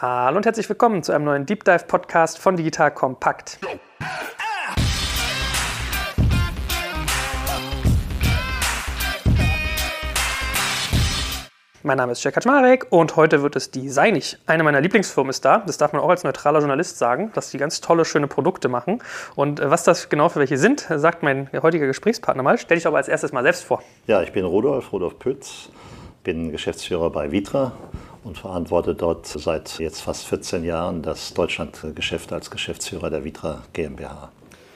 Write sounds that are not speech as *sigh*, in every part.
Hallo und herzlich willkommen zu einem neuen Deep Dive Podcast von Digital Kompakt. Mein Name ist Jack Kaczmarek und heute wird es Designig. Eine meiner Lieblingsfirmen ist da. Das darf man auch als neutraler Journalist sagen, dass die ganz tolle, schöne Produkte machen. Und äh, was das genau für welche sind, sagt mein heutiger Gesprächspartner mal. Stell dich aber als erstes mal selbst vor. Ja, ich bin Rudolf, Rudolf Pütz, bin Geschäftsführer bei Vitra und verantworte dort seit jetzt fast 14 Jahren das Deutschlandgeschäft als Geschäftsführer der Vitra GmbH.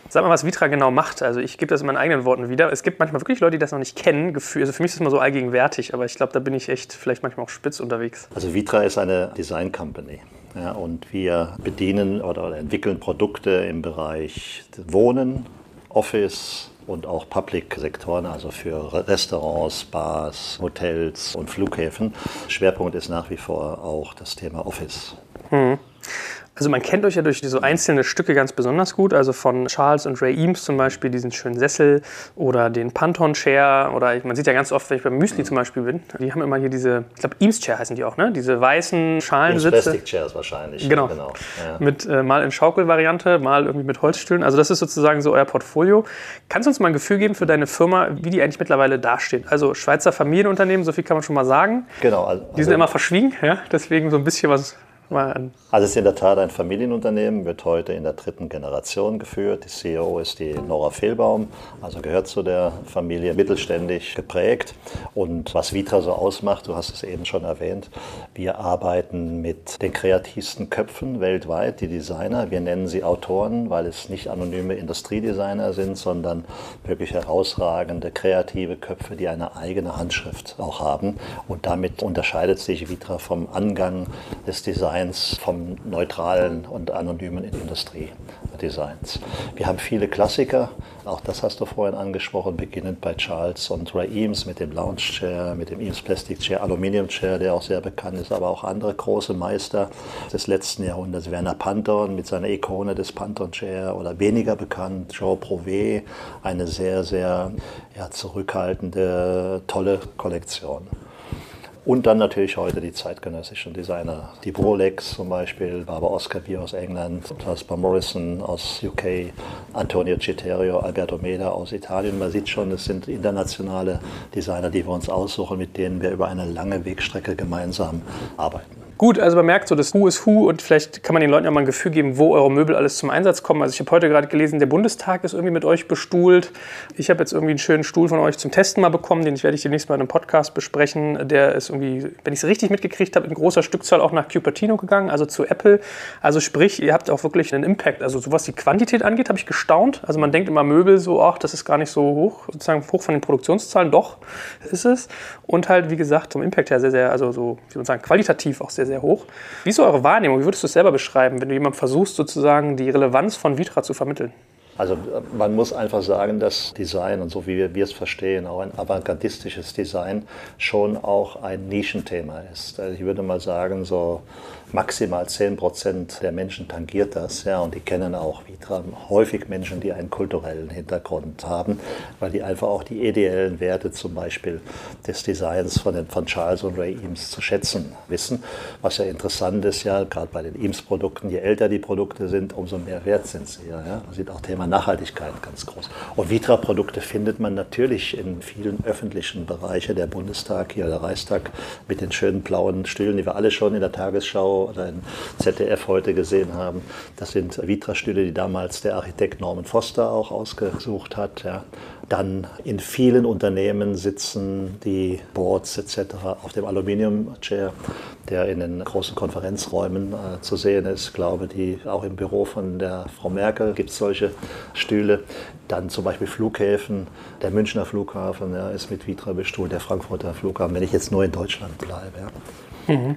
Sag mal, was Vitra genau macht. Also ich gebe das in meinen eigenen Worten wieder. Es gibt manchmal wirklich Leute, die das noch nicht kennen. Also für mich ist es immer so allgegenwärtig, aber ich glaube, da bin ich echt vielleicht manchmal auch spitz unterwegs. Also Vitra ist eine Design Company. Ja, und wir bedienen oder entwickeln Produkte im Bereich Wohnen, Office, und auch Public-Sektoren, also für Restaurants, Bars, Hotels und Flughäfen. Schwerpunkt ist nach wie vor auch das Thema Office. Mhm. Also man kennt euch ja durch so einzelne Stücke ganz besonders gut, also von Charles und Ray Eames zum Beispiel diesen schönen Sessel oder den Pantone Chair oder man sieht ja ganz oft, wenn ich beim Müsli zum Beispiel bin, die haben immer hier diese, ich glaube Eames Chair heißen die auch, ne? Diese weißen Schalensitze. Eames Plastic Chairs wahrscheinlich. Genau. genau. Ja. Mit äh, mal in Schaukelvariante, mal irgendwie mit Holzstühlen. Also das ist sozusagen so euer Portfolio. Kannst du uns mal ein Gefühl geben für deine Firma, wie die eigentlich mittlerweile dasteht? Also Schweizer Familienunternehmen, so viel kann man schon mal sagen. Genau. Also, die sind immer verschwiegen, ja? Deswegen so ein bisschen was also es ist in der Tat ein Familienunternehmen, wird heute in der dritten Generation geführt. Die CEO ist die Nora Fehlbaum, also gehört zu der Familie, mittelständig geprägt. Und was Vitra so ausmacht, du hast es eben schon erwähnt, wir arbeiten mit den kreativsten Köpfen weltweit, die Designer. Wir nennen sie Autoren, weil es nicht anonyme Industriedesigner sind, sondern wirklich herausragende kreative Köpfe, die eine eigene Handschrift auch haben. Und damit unterscheidet sich Vitra vom Angang des Designs Designs vom neutralen und anonymen Industriedesigns. Wir haben viele Klassiker, auch das hast du vorhin angesprochen, beginnend bei Charles und Ray Eames mit dem Lounge Chair, mit dem Eames Plastic Chair, Aluminium Chair, der auch sehr bekannt ist, aber auch andere große Meister des letzten Jahrhunderts, Werner Panton mit seiner Ikone des Panton Chair oder weniger bekannt, Joe Prové, eine sehr, sehr ja, zurückhaltende, tolle Kollektion. Und dann natürlich heute die zeitgenössischen Designer. Die Rolex zum Beispiel, Barbara Oscar aus England, Jasper Morrison aus UK, Antonio Citerio, Alberto Meda aus Italien. Man sieht schon, es sind internationale Designer, die wir uns aussuchen, mit denen wir über eine lange Wegstrecke gemeinsam arbeiten. Gut, also man merkt so, das Who ist Who und vielleicht kann man den Leuten ja mal ein Gefühl geben, wo eure Möbel alles zum Einsatz kommen. Also ich habe heute gerade gelesen, der Bundestag ist irgendwie mit euch bestuhlt. Ich habe jetzt irgendwie einen schönen Stuhl von euch zum Testen mal bekommen, den werde ich demnächst mal in einem Podcast besprechen. Der ist irgendwie, wenn ich es richtig mitgekriegt habe, in großer Stückzahl auch nach Cupertino gegangen, also zu Apple. Also sprich, ihr habt auch wirklich einen Impact. Also so was die Quantität angeht, habe ich gestaunt. Also man denkt immer Möbel so, ach, das ist gar nicht so hoch, sozusagen hoch von den Produktionszahlen. Doch, ist es. Und halt, wie gesagt, vom Impact her sehr, sehr, also so, wie soll man sagen, qualitativ auch sehr, sehr sehr hoch. Wie ist eure Wahrnehmung? Wie würdest du es selber beschreiben, wenn du jemandem versuchst, sozusagen die Relevanz von Vitra zu vermitteln? Also man muss einfach sagen, dass Design und so wie wir, wir es verstehen, auch ein avantgardistisches Design schon auch ein Nischenthema ist. Also ich würde mal sagen, so maximal 10 Prozent der Menschen tangiert das. Ja, und die kennen auch Vitra. Häufig Menschen, die einen kulturellen Hintergrund haben, weil die einfach auch die ideellen Werte zum Beispiel des Designs von, den, von Charles und Ray Eames zu schätzen wissen. Was ja interessant ist, ja, gerade bei den Eames-Produkten, je älter die Produkte sind, umso mehr wert sind sie. Ja, ja. Man sieht auch Thema Nachhaltigkeit ganz groß. Und Vitra-Produkte findet man natürlich in vielen öffentlichen Bereichen, der Bundestag hier, der Reichstag mit den schönen blauen Stühlen, die wir alle schon in der Tagesschau oder in ZDF heute gesehen haben. Das sind Vitra-Stühle, die damals der Architekt Norman Foster auch ausgesucht hat. Ja. Dann in vielen Unternehmen sitzen die Boards etc. auf dem Aluminium-Chair, der in den großen Konferenzräumen äh, zu sehen ist. Ich glaube, die, auch im Büro von der Frau Merkel gibt es solche Stühle. Dann zum Beispiel Flughäfen. Der Münchner Flughafen ja, ist mit Vitra bestuhlt, der Frankfurter Flughafen, wenn ich jetzt nur in Deutschland bleibe. Ja. Mhm.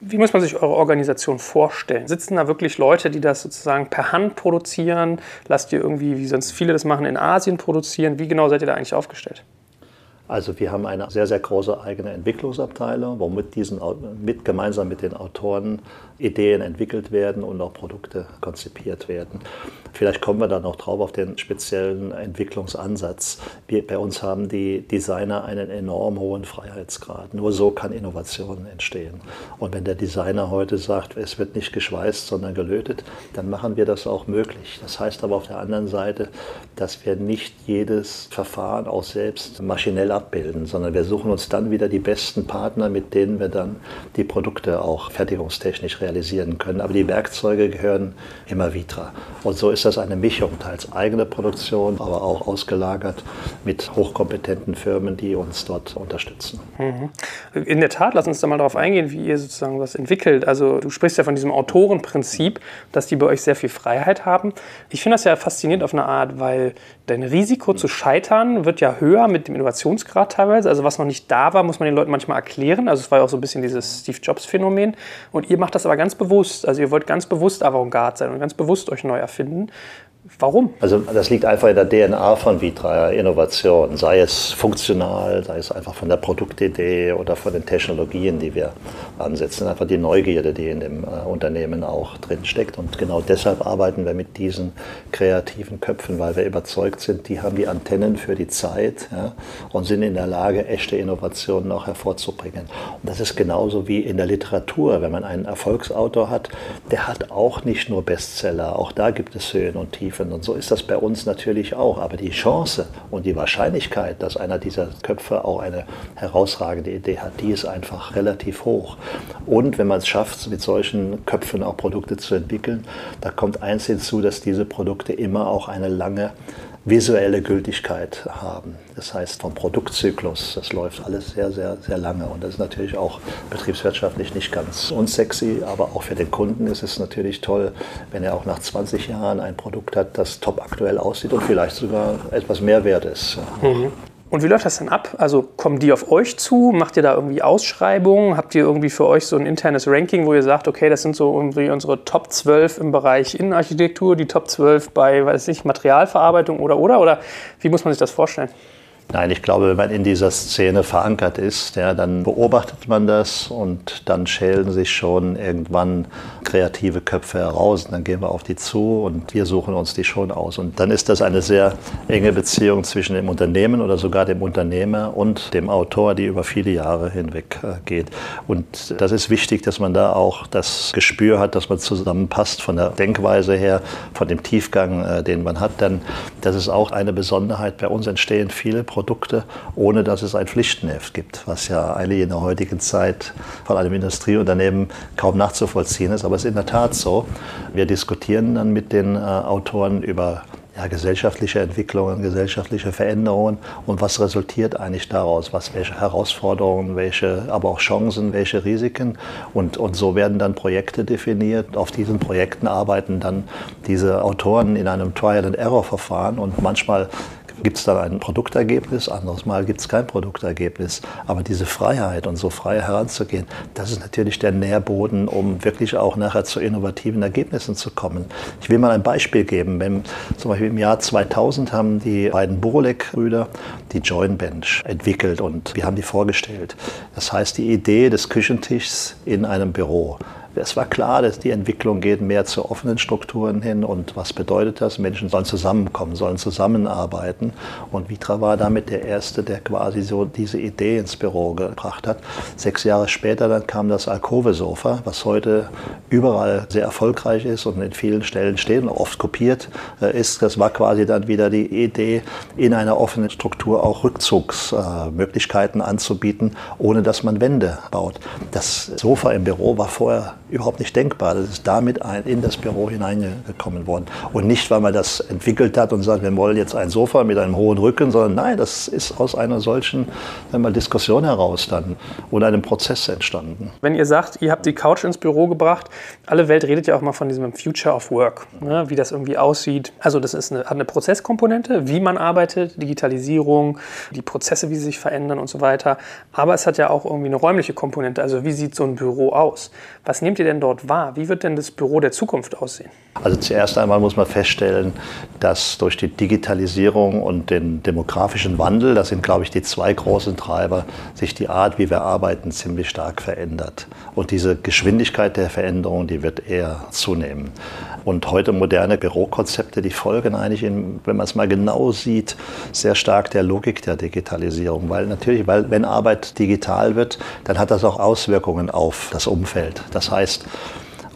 Wie muss man sich eure Organisation vorstellen? Sitzen da wirklich Leute, die das sozusagen per Hand produzieren? Lasst ihr irgendwie, wie sonst viele das machen, in Asien produzieren? Wie genau seid ihr da eigentlich aufgestellt? Also wir haben eine sehr, sehr große eigene Entwicklungsabteilung, wo mit diesen, mit, gemeinsam mit den Autoren Ideen entwickelt werden und auch Produkte konzipiert werden. Vielleicht kommen wir dann noch drauf auf den speziellen Entwicklungsansatz. Wir, bei uns haben die Designer einen enorm hohen Freiheitsgrad. Nur so kann Innovation entstehen. Und wenn der Designer heute sagt, es wird nicht geschweißt, sondern gelötet, dann machen wir das auch möglich. Das heißt aber auf der anderen Seite, dass wir nicht jedes Verfahren auch selbst maschinell abbilden, sondern wir suchen uns dann wieder die besten Partner, mit denen wir dann die Produkte auch fertigungstechnisch realisieren können. Aber die Werkzeuge gehören immer Vitra. Und so ist das eine Mischung, teils eigene Produktion, aber auch ausgelagert mit hochkompetenten Firmen, die uns dort unterstützen. Mhm. In der Tat, lass uns da mal darauf eingehen, wie ihr sozusagen was entwickelt. Also du sprichst ja von diesem Autorenprinzip, dass die bei euch sehr viel Freiheit haben. Ich finde das ja faszinierend auf eine Art, weil dein Risiko zu scheitern wird ja höher mit dem Innovationsgrad teilweise. Also was noch nicht da war, muss man den Leuten manchmal erklären. Also es war ja auch so ein bisschen dieses Steve Jobs-Phänomen. Und ihr macht das aber ganz bewusst. Also ihr wollt ganz bewusst Avantgarde sein und ganz bewusst euch neu erfinden. Warum? Also das liegt einfach in der DNA von Vitra Innovation, sei es funktional, sei es einfach von der Produktidee oder von den Technologien, die wir ansetzen. Einfach die Neugierde, die in dem äh, Unternehmen auch drin steckt. Und genau deshalb arbeiten wir mit diesen kreativen Köpfen, weil wir überzeugt sind, die haben die Antennen für die Zeit ja, und sind in der Lage, echte Innovationen auch hervorzubringen. Und das ist genauso wie in der Literatur. Wenn man einen Erfolgsautor hat, der hat auch nicht nur Bestseller, auch da gibt es Höhen und Tiefen liefern. Und so ist das bei uns natürlich auch. Aber die Chance und die Wahrscheinlichkeit, dass einer dieser Köpfe auch eine herausragende Idee hat, die ist einfach relativ hoch. Und wenn man es schafft, mit solchen Köpfen auch Produkte zu entwickeln, da kommt eins hinzu, dass diese Produkte immer auch eine lange visuelle Gültigkeit haben. Das heißt, vom Produktzyklus, das läuft alles sehr, sehr, sehr lange. Und das ist natürlich auch betriebswirtschaftlich nicht ganz unsexy, aber auch für den Kunden ist es natürlich toll, wenn er auch nach 20 Jahren ein Produkt hat, das top aktuell aussieht und vielleicht sogar etwas mehr wert ist. Mhm. Und wie läuft das denn ab? Also kommen die auf euch zu? Macht ihr da irgendwie Ausschreibungen? Habt ihr irgendwie für euch so ein internes Ranking, wo ihr sagt, okay, das sind so irgendwie unsere Top 12 im Bereich Innenarchitektur, die Top 12 bei, weiß ich, Materialverarbeitung oder oder? Oder wie muss man sich das vorstellen? Nein, ich glaube, wenn man in dieser Szene verankert ist, ja, dann beobachtet man das und dann schälen sich schon irgendwann kreative Köpfe heraus. Und dann gehen wir auf die zu und wir suchen uns die schon aus. Und dann ist das eine sehr enge Beziehung zwischen dem Unternehmen oder sogar dem Unternehmer und dem Autor, die über viele Jahre hinweg äh, geht. Und das ist wichtig, dass man da auch das Gespür hat, dass man zusammenpasst von der Denkweise her, von dem Tiefgang, äh, den man hat. Denn das ist auch eine Besonderheit. Bei uns entstehen viele Projekte Produkte, ohne dass es ein Pflichtenheft gibt, was ja eigentlich in der heutigen Zeit von einem Industrieunternehmen kaum nachzuvollziehen ist. Aber es ist in der Tat so. Wir diskutieren dann mit den äh, Autoren über ja, gesellschaftliche Entwicklungen, gesellschaftliche Veränderungen und was resultiert eigentlich daraus, was, welche Herausforderungen, welche, aber auch Chancen, welche Risiken und, und so werden dann Projekte definiert. Auf diesen Projekten arbeiten dann diese Autoren in einem Trial-and-Error-Verfahren und manchmal gibt es dann ein Produktergebnis, anderes Mal gibt es kein Produktergebnis. Aber diese Freiheit und so frei heranzugehen, das ist natürlich der Nährboden, um wirklich auch nachher zu innovativen Ergebnissen zu kommen. Ich will mal ein Beispiel geben. Wenn, zum Beispiel im Jahr 2000 haben die beiden Burolek-Brüder die Joint Bench entwickelt und wir haben die vorgestellt. Das heißt, die Idee des Küchentischs in einem Büro. Es war klar, dass die Entwicklung geht mehr zu offenen Strukturen hin. Und was bedeutet das? Menschen sollen zusammenkommen, sollen zusammenarbeiten. Und Vitra war damit der Erste, der quasi so diese Idee ins Büro gebracht hat. Sechs Jahre später dann kam das Alkove-Sofa, was heute überall sehr erfolgreich ist und in vielen Stellen steht und oft kopiert äh, ist. Das war quasi dann wieder die Idee, in einer offenen Struktur auch Rückzugsmöglichkeiten anzubieten, ohne dass man Wände baut. Das Sofa im Büro war vorher überhaupt nicht denkbar. Das ist damit in das Büro hineingekommen worden. Und nicht, weil man das entwickelt hat und sagt, wir wollen jetzt ein Sofa mit einem hohen Rücken, sondern nein, das ist aus einer solchen mal, Diskussion heraus dann oder einem Prozess entstanden. Wenn ihr sagt, ihr habt die Couch ins Büro gebracht, alle Welt redet ja auch mal von diesem Future of Work, ne, wie das irgendwie aussieht. Also das ist eine, hat eine Prozesskomponente, wie man arbeitet, Digitalisierung, die Prozesse, wie sie sich verändern und so weiter. Aber es hat ja auch irgendwie eine räumliche Komponente. Also wie sieht so ein Büro aus? Was nehmt ihr denn dort wahr? Wie wird denn das Büro der Zukunft aussehen? Also zuerst einmal muss man feststellen, dass durch die Digitalisierung und den demografischen Wandel, das sind, glaube ich, die zwei großen Treiber, sich die Art, wie wir arbeiten, ziemlich stark verändert. Und diese Geschwindigkeit der Veränderung, die wird eher zunehmen. Und heute moderne Bürokonzepte, die folgen eigentlich, in, wenn man es mal genau sieht, sehr stark der Logik der Digitalisierung. Weil natürlich, weil wenn Arbeit digital wird, dann hat das auch Auswirkungen auf das Umfeld. Das heißt,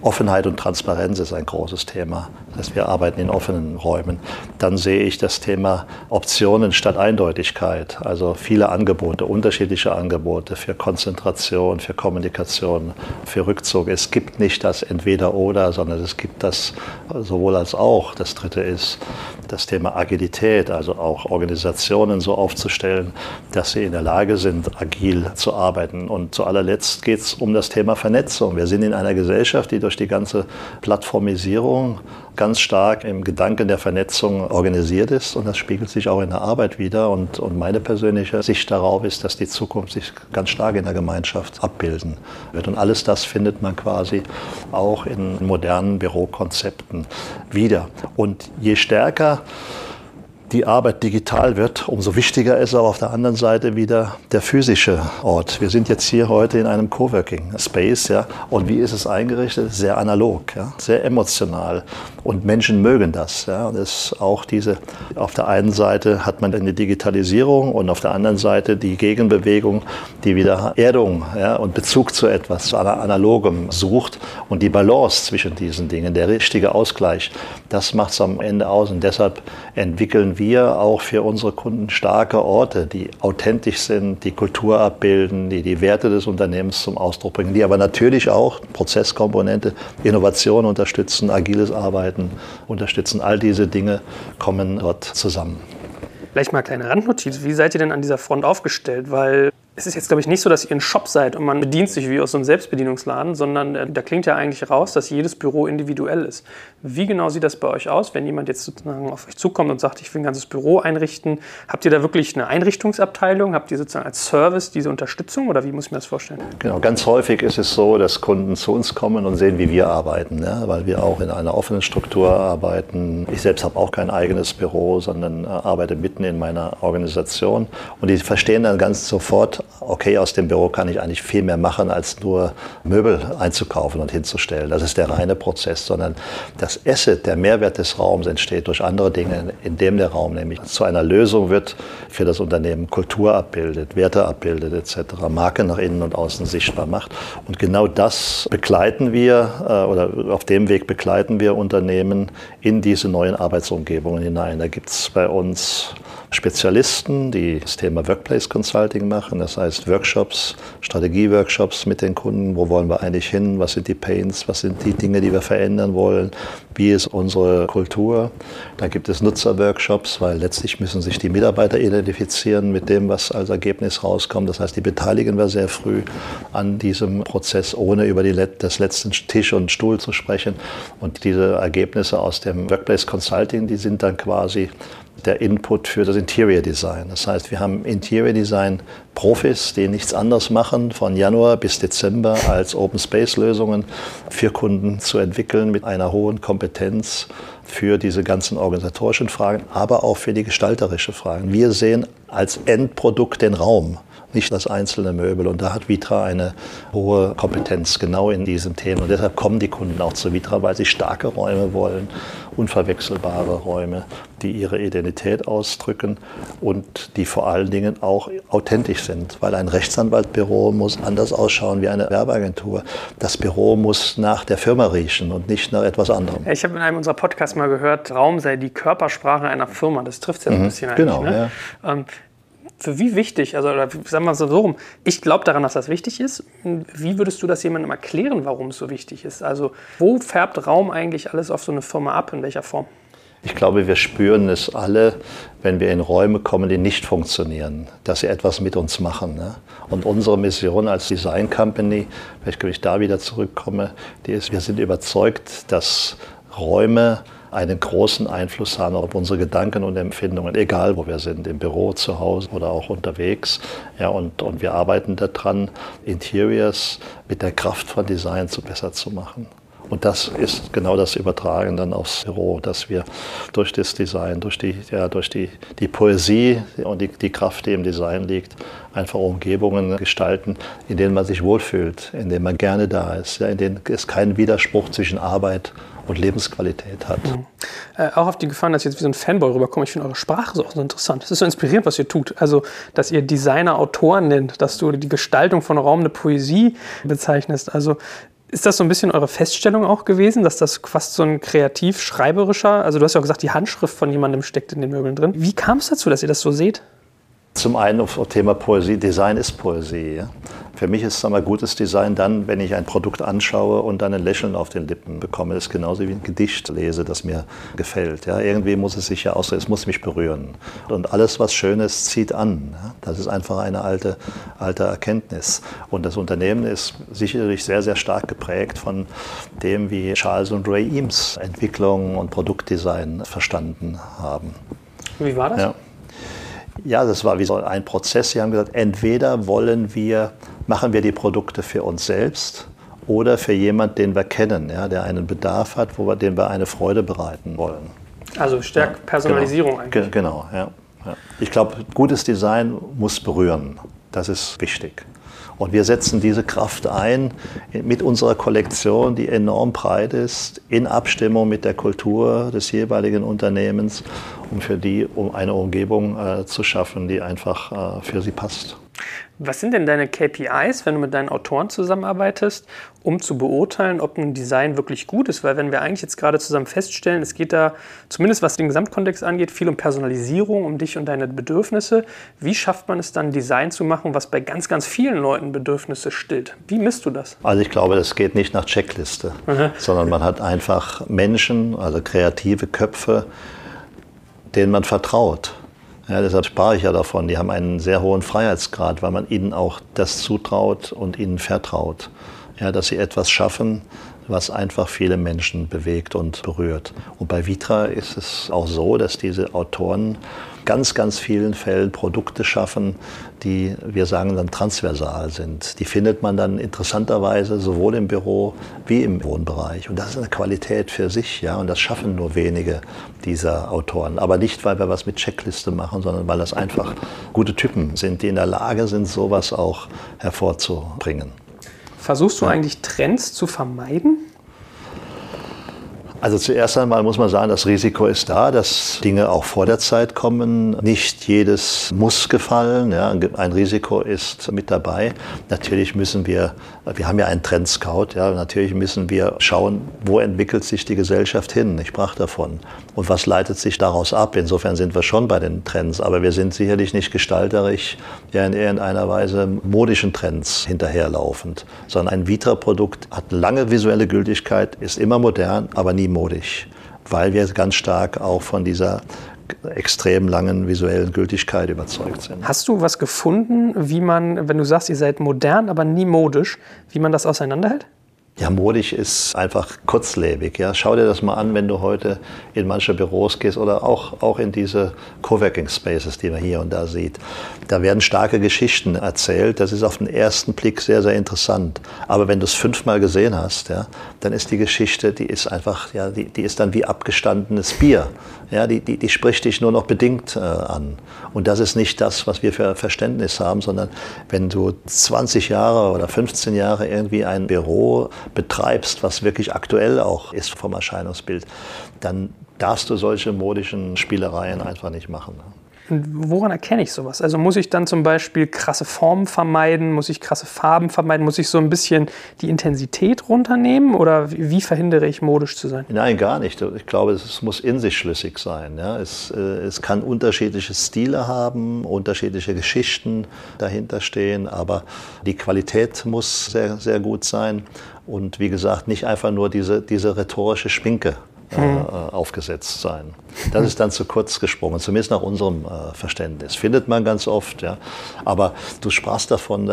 Offenheit und Transparenz ist ein großes Thema. Das heißt, wir arbeiten in offenen Räumen. Dann sehe ich das Thema Optionen statt Eindeutigkeit. Also viele Angebote, unterschiedliche Angebote für Konzentration, für Kommunikation, für Rückzug. Es gibt nicht das Entweder-Oder, sondern es gibt das sowohl als auch. Das dritte ist das Thema Agilität, also auch Organisationen so aufzustellen, dass sie in der Lage sind, agil zu arbeiten. Und zu allerletzt geht es um das Thema Vernetzung. Wir sind in einer Gesellschaft, die durch durch die ganze Plattformisierung ganz stark im Gedanken der Vernetzung organisiert ist. Und das spiegelt sich auch in der Arbeit wieder. Und, und meine persönliche Sicht darauf ist, dass die Zukunft sich ganz stark in der Gemeinschaft abbilden wird. Und alles das findet man quasi auch in modernen Bürokonzepten wieder. Und je stärker die Arbeit digital wird, umso wichtiger ist aber auf der anderen Seite wieder der physische Ort. Wir sind jetzt hier heute in einem Coworking Space, ja, und wie ist es eingerichtet? Sehr analog, ja, sehr emotional. Und Menschen mögen das, ja. Und es auch diese, auf der einen Seite hat man eine Digitalisierung und auf der anderen Seite die Gegenbewegung, die wieder Erdung, ja, und Bezug zu etwas, zu einer Analogem sucht und die Balance zwischen diesen Dingen, der richtige Ausgleich, das macht es am Ende aus und deshalb entwickeln wir wir auch für unsere Kunden starke Orte, die authentisch sind, die Kultur abbilden, die die Werte des Unternehmens zum Ausdruck bringen, die aber natürlich auch Prozesskomponente, Innovation unterstützen, agiles Arbeiten unterstützen. All diese Dinge kommen dort zusammen. Vielleicht mal eine kleine Randnotiz. Wie seid ihr denn an dieser Front aufgestellt? Weil es ist jetzt, glaube ich, nicht so, dass ihr ein Shop seid und man bedient sich wie aus so einem Selbstbedienungsladen, sondern äh, da klingt ja eigentlich raus, dass jedes Büro individuell ist. Wie genau sieht das bei euch aus, wenn jemand jetzt sozusagen auf euch zukommt und sagt, ich will ein ganzes Büro einrichten? Habt ihr da wirklich eine Einrichtungsabteilung? Habt ihr sozusagen als Service diese Unterstützung oder wie muss ich mir das vorstellen? Genau, ganz häufig ist es so, dass Kunden zu uns kommen und sehen, wie wir arbeiten, ja? weil wir auch in einer offenen Struktur arbeiten. Ich selbst habe auch kein eigenes Büro, sondern äh, arbeite mitten in meiner Organisation und die verstehen dann ganz sofort, okay, aus dem Büro kann ich eigentlich viel mehr machen, als nur Möbel einzukaufen und hinzustellen. Das ist der reine Prozess, sondern das Asset, der Mehrwert des Raums entsteht durch andere Dinge, indem der Raum nämlich zu einer Lösung wird für das Unternehmen, Kultur abbildet, Werte abbildet etc., Marke nach innen und außen sichtbar macht. Und genau das begleiten wir äh, oder auf dem Weg begleiten wir Unternehmen in diese neuen Arbeitsumgebungen hinein. Da gibt es bei uns Spezialisten, die das Thema Workplace Consulting machen, das heißt Workshops, Strategieworkshops mit den Kunden, wo wollen wir eigentlich hin, was sind die Pains, was sind die Dinge, die wir verändern wollen, wie ist unsere Kultur. Da gibt es Nutzerworkshops, weil letztlich müssen sich die Mitarbeiter identifizieren mit dem, was als Ergebnis rauskommt. Das heißt, die beteiligen wir sehr früh an diesem Prozess, ohne über die, das letzten Tisch und Stuhl zu sprechen. Und diese Ergebnisse aus dem Workplace Consulting, die sind dann quasi der Input für das Interior Design. Das heißt, wir haben Interior Design Profis, die nichts anderes machen, von Januar bis Dezember als Open Space Lösungen für Kunden zu entwickeln mit einer hohen Kompetenz für diese ganzen organisatorischen Fragen, aber auch für die gestalterische Fragen. Wir sehen als Endprodukt den Raum nicht das einzelne Möbel. Und da hat Vitra eine hohe Kompetenz genau in diesen Themen. Und deshalb kommen die Kunden auch zu Vitra, weil sie starke Räume wollen, unverwechselbare Räume, die ihre Identität ausdrücken und die vor allen Dingen auch authentisch sind. Weil ein Rechtsanwaltbüro muss anders ausschauen wie eine Werbeagentur. Das Büro muss nach der Firma riechen und nicht nach etwas anderem. Ich habe in einem unserer Podcasts mal gehört, Raum sei die Körpersprache einer Firma. Das trifft es ja so ein mhm. bisschen eigentlich. Genau, ne? ja. Ähm, für wie wichtig, also sagen wir mal so rum, ich glaube daran, dass das wichtig ist. Wie würdest du das jemandem erklären, warum es so wichtig ist? Also wo färbt Raum eigentlich alles auf so eine Firma ab, in welcher Form? Ich glaube, wir spüren es alle, wenn wir in Räume kommen, die nicht funktionieren, dass sie etwas mit uns machen. Ne? Und unsere Mission als Design Company, vielleicht, wenn ich da wieder zurückkomme, die ist, wir sind überzeugt, dass Räume einen großen Einfluss haben auf unsere Gedanken und Empfindungen, egal wo wir sind, im Büro, zu Hause oder auch unterwegs. Ja, und, und wir arbeiten daran, Interiors mit der Kraft von Design zu besser zu machen. Und das ist genau das Übertragen dann aufs Büro, dass wir durch das Design, durch die, ja, durch die, die Poesie und die, die Kraft, die im Design liegt, einfach Umgebungen gestalten, in denen man sich wohlfühlt, in denen man gerne da ist, ja, in denen es keinen Widerspruch zwischen Arbeit und Lebensqualität hat. Mhm. Äh, auch auf die Gefahr, dass ich jetzt wie so ein Fanboy rüberkomme. Ich finde eure Sprache so, so interessant. Es ist so inspirierend, was ihr tut. Also, dass ihr Designer Autoren nennt, dass du die Gestaltung von Raum eine Poesie bezeichnest. Also, ist das so ein bisschen eure Feststellung auch gewesen, dass das fast so ein kreativ-schreiberischer, also du hast ja auch gesagt, die Handschrift von jemandem steckt in den Möbeln drin. Wie kam es dazu, dass ihr das so seht? Zum einen auf Thema Poesie. Design ist Poesie. Ja? Für mich ist mal, gutes Design dann, wenn ich ein Produkt anschaue und dann ein Lächeln auf den Lippen bekomme. Das ist genauso wie ein Gedicht lese, das mir gefällt. Ja? Irgendwie muss es sich ja ausdrücken, es muss mich berühren. Und alles, was schön ist, zieht an. Ja? Das ist einfach eine alte, alte Erkenntnis. Und das Unternehmen ist sicherlich sehr, sehr stark geprägt von dem, wie Charles und Ray Eames Entwicklung und Produktdesign verstanden haben. Wie war das? Ja. Ja, das war wie so ein Prozess. Sie haben gesagt, entweder wollen wir, machen wir die Produkte für uns selbst oder für jemanden, den wir kennen, ja, der einen Bedarf hat, wo wir, dem wir eine Freude bereiten wollen. Also stärk ja, Personalisierung genau, eigentlich. Genau, ja. ja. Ich glaube, gutes Design muss berühren. Das ist wichtig. Und wir setzen diese Kraft ein mit unserer Kollektion, die enorm breit ist, in Abstimmung mit der Kultur des jeweiligen Unternehmens, um für die um eine Umgebung äh, zu schaffen, die einfach äh, für sie passt. Was sind denn deine KPIs, wenn du mit deinen Autoren zusammenarbeitest, um zu beurteilen, ob ein Design wirklich gut ist? Weil wenn wir eigentlich jetzt gerade zusammen feststellen, es geht da, zumindest was den Gesamtkontext angeht, viel um Personalisierung, um dich und deine Bedürfnisse. Wie schafft man es dann, Design zu machen, was bei ganz, ganz vielen Leuten Bedürfnisse stillt? Wie misst du das? Also ich glaube, das geht nicht nach Checkliste, sondern man hat einfach Menschen, also kreative Köpfe, denen man vertraut ja, deshalb sprach ich ja davon. Die haben einen sehr hohen Freiheitsgrad, weil man ihnen auch das zutraut und ihnen vertraut. Ja, dass sie etwas schaffen, was einfach viele Menschen bewegt und berührt. Und bei Vitra ist es auch so, dass diese Autoren ganz, ganz vielen Fällen Produkte schaffen, die wir sagen dann transversal sind. Die findet man dann interessanterweise sowohl im Büro wie im Wohnbereich. Und das ist eine Qualität für sich, ja. Und das schaffen nur wenige dieser Autoren. Aber nicht, weil wir was mit Checkliste machen, sondern weil das einfach gute Typen sind, die in der Lage sind, sowas auch hervorzubringen. Versuchst du eigentlich Trends zu vermeiden? Also zuerst einmal muss man sagen, das Risiko ist da, dass Dinge auch vor der Zeit kommen. Nicht jedes muss gefallen. Ja. Ein Risiko ist mit dabei. Natürlich müssen wir, wir haben ja einen Trendscout, ja. natürlich müssen wir schauen, wo entwickelt sich die Gesellschaft hin. Ich sprach davon. Und was leitet sich daraus ab? Insofern sind wir schon bei den Trends, aber wir sind sicherlich nicht gestalterisch ja in irgendeiner Weise modischen Trends hinterherlaufend, sondern ein Vitra-Produkt hat lange visuelle Gültigkeit, ist immer modern, aber nie modisch, weil wir ganz stark auch von dieser extrem langen visuellen Gültigkeit überzeugt sind. Hast du was gefunden, wie man, wenn du sagst, ihr seid modern, aber nie modisch, wie man das auseinanderhält? Ja, modisch ist einfach kurzlebig. Ja. Schau dir das mal an, wenn du heute in manche Büros gehst oder auch, auch in diese Coworking Spaces, die man hier und da sieht. Da werden starke Geschichten erzählt. Das ist auf den ersten Blick sehr, sehr interessant. Aber wenn du es fünfmal gesehen hast, ja, dann ist die Geschichte, die ist einfach, ja, die, die ist dann wie abgestandenes Bier. Ja, die, die, die spricht dich nur noch bedingt äh, an. Und das ist nicht das, was wir für Verständnis haben, sondern wenn du 20 Jahre oder 15 Jahre irgendwie ein Büro betreibst, was wirklich aktuell auch ist vom Erscheinungsbild, dann darfst du solche modischen Spielereien einfach nicht machen. Ne? woran erkenne ich sowas? Also muss ich dann zum Beispiel krasse Formen vermeiden? Muss ich krasse Farben vermeiden? Muss ich so ein bisschen die Intensität runternehmen? Oder wie verhindere ich, modisch zu sein? Nein, gar nicht. Ich glaube, es muss in sich schlüssig sein. Ja? Es, äh, es kann unterschiedliche Stile haben, unterschiedliche Geschichten dahinter stehen, aber die Qualität muss sehr, sehr gut sein. Und wie gesagt, nicht einfach nur diese, diese rhetorische Schminke hm. äh, aufgesetzt sein. Das ist dann zu kurz gesprungen, zumindest nach unserem äh, Verständnis. Findet man ganz oft, ja. Aber du sprachst davon,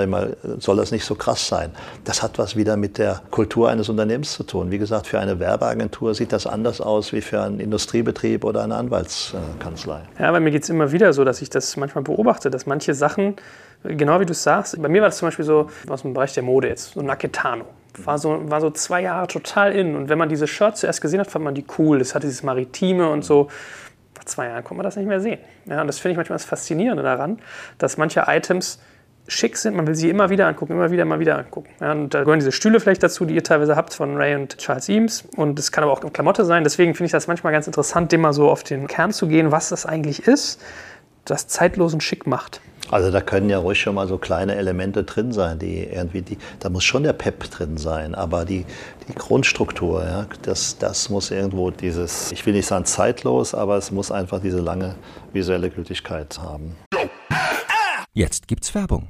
soll das nicht so krass sein. Das hat was wieder mit der Kultur eines Unternehmens zu tun. Wie gesagt, für eine Werbeagentur sieht das anders aus wie für einen Industriebetrieb oder eine Anwaltskanzlei. Ja, bei mir geht es immer wieder so, dass ich das manchmal beobachte, dass manche Sachen, genau wie du es sagst, bei mir war das zum Beispiel so aus dem Bereich der Mode jetzt, so Naketano war so, war so zwei Jahre total in. Und wenn man diese Shirts zuerst gesehen hat, fand man die cool. Das hatte dieses Maritime und so. Nach zwei Jahren konnte man das nicht mehr sehen. Ja, und das finde ich manchmal das Faszinierende daran, dass manche Items schick sind. Man will sie immer wieder angucken, immer wieder, immer wieder angucken. Ja, und da gehören diese Stühle vielleicht dazu, die ihr teilweise habt von Ray und Charles Eames. Und es kann aber auch Klamotte sein. Deswegen finde ich das manchmal ganz interessant, dem mal so auf den Kern zu gehen, was das eigentlich ist, das zeitlosen Schick macht. Also da können ja ruhig schon mal so kleine Elemente drin sein, die irgendwie, die, da muss schon der Pep drin sein, aber die, die Grundstruktur, ja, das, das muss irgendwo dieses, ich will nicht sagen zeitlos, aber es muss einfach diese lange visuelle Gültigkeit haben. Jetzt gibt's Werbung.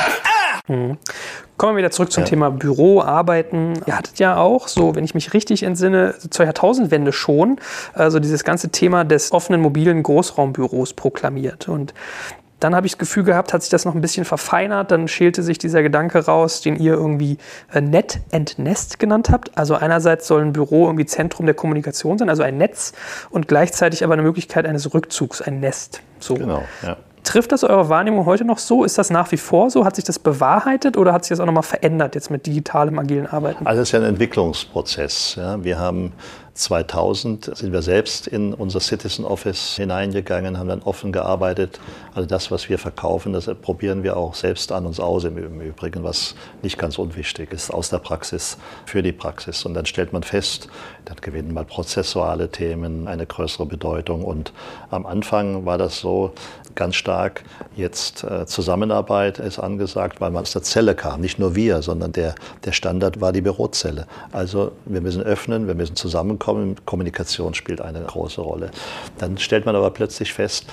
Mhm. Kommen wir wieder zurück zum ja. Thema Büroarbeiten. Ihr hattet ja auch, so wenn ich mich richtig entsinne, zur Jahrtausendwende schon, also dieses ganze Thema des offenen mobilen Großraumbüros proklamiert. Und dann habe ich das Gefühl gehabt, hat sich das noch ein bisschen verfeinert. Dann schälte sich dieser Gedanke raus, den ihr irgendwie äh, Net and Nest genannt habt. Also einerseits soll ein Büro irgendwie Zentrum der Kommunikation sein, also ein Netz, und gleichzeitig aber eine Möglichkeit eines Rückzugs, ein Nest. So. Genau, ja. Trifft das eure Wahrnehmung heute noch so? Ist das nach wie vor so? Hat sich das bewahrheitet oder hat sich das auch nochmal verändert jetzt mit digitalem, agilen Arbeiten? Also es ist ja ein Entwicklungsprozess. Ja. Wir haben 2000 sind wir selbst in unser Citizen Office hineingegangen, haben dann offen gearbeitet. Also das, was wir verkaufen, das probieren wir auch selbst an uns aus im Übrigen, was nicht ganz unwichtig ist, aus der Praxis für die Praxis. Und dann stellt man fest, dann gewinnen mal prozessuale Themen eine größere Bedeutung. Und am Anfang war das so ganz stark, jetzt äh, Zusammenarbeit ist angesagt, weil man aus der Zelle kam. Nicht nur wir, sondern der, der Standard war die Bürozelle. Also wir müssen öffnen, wir müssen zusammenkommen. Kommunikation spielt eine große Rolle. Dann stellt man aber plötzlich fest,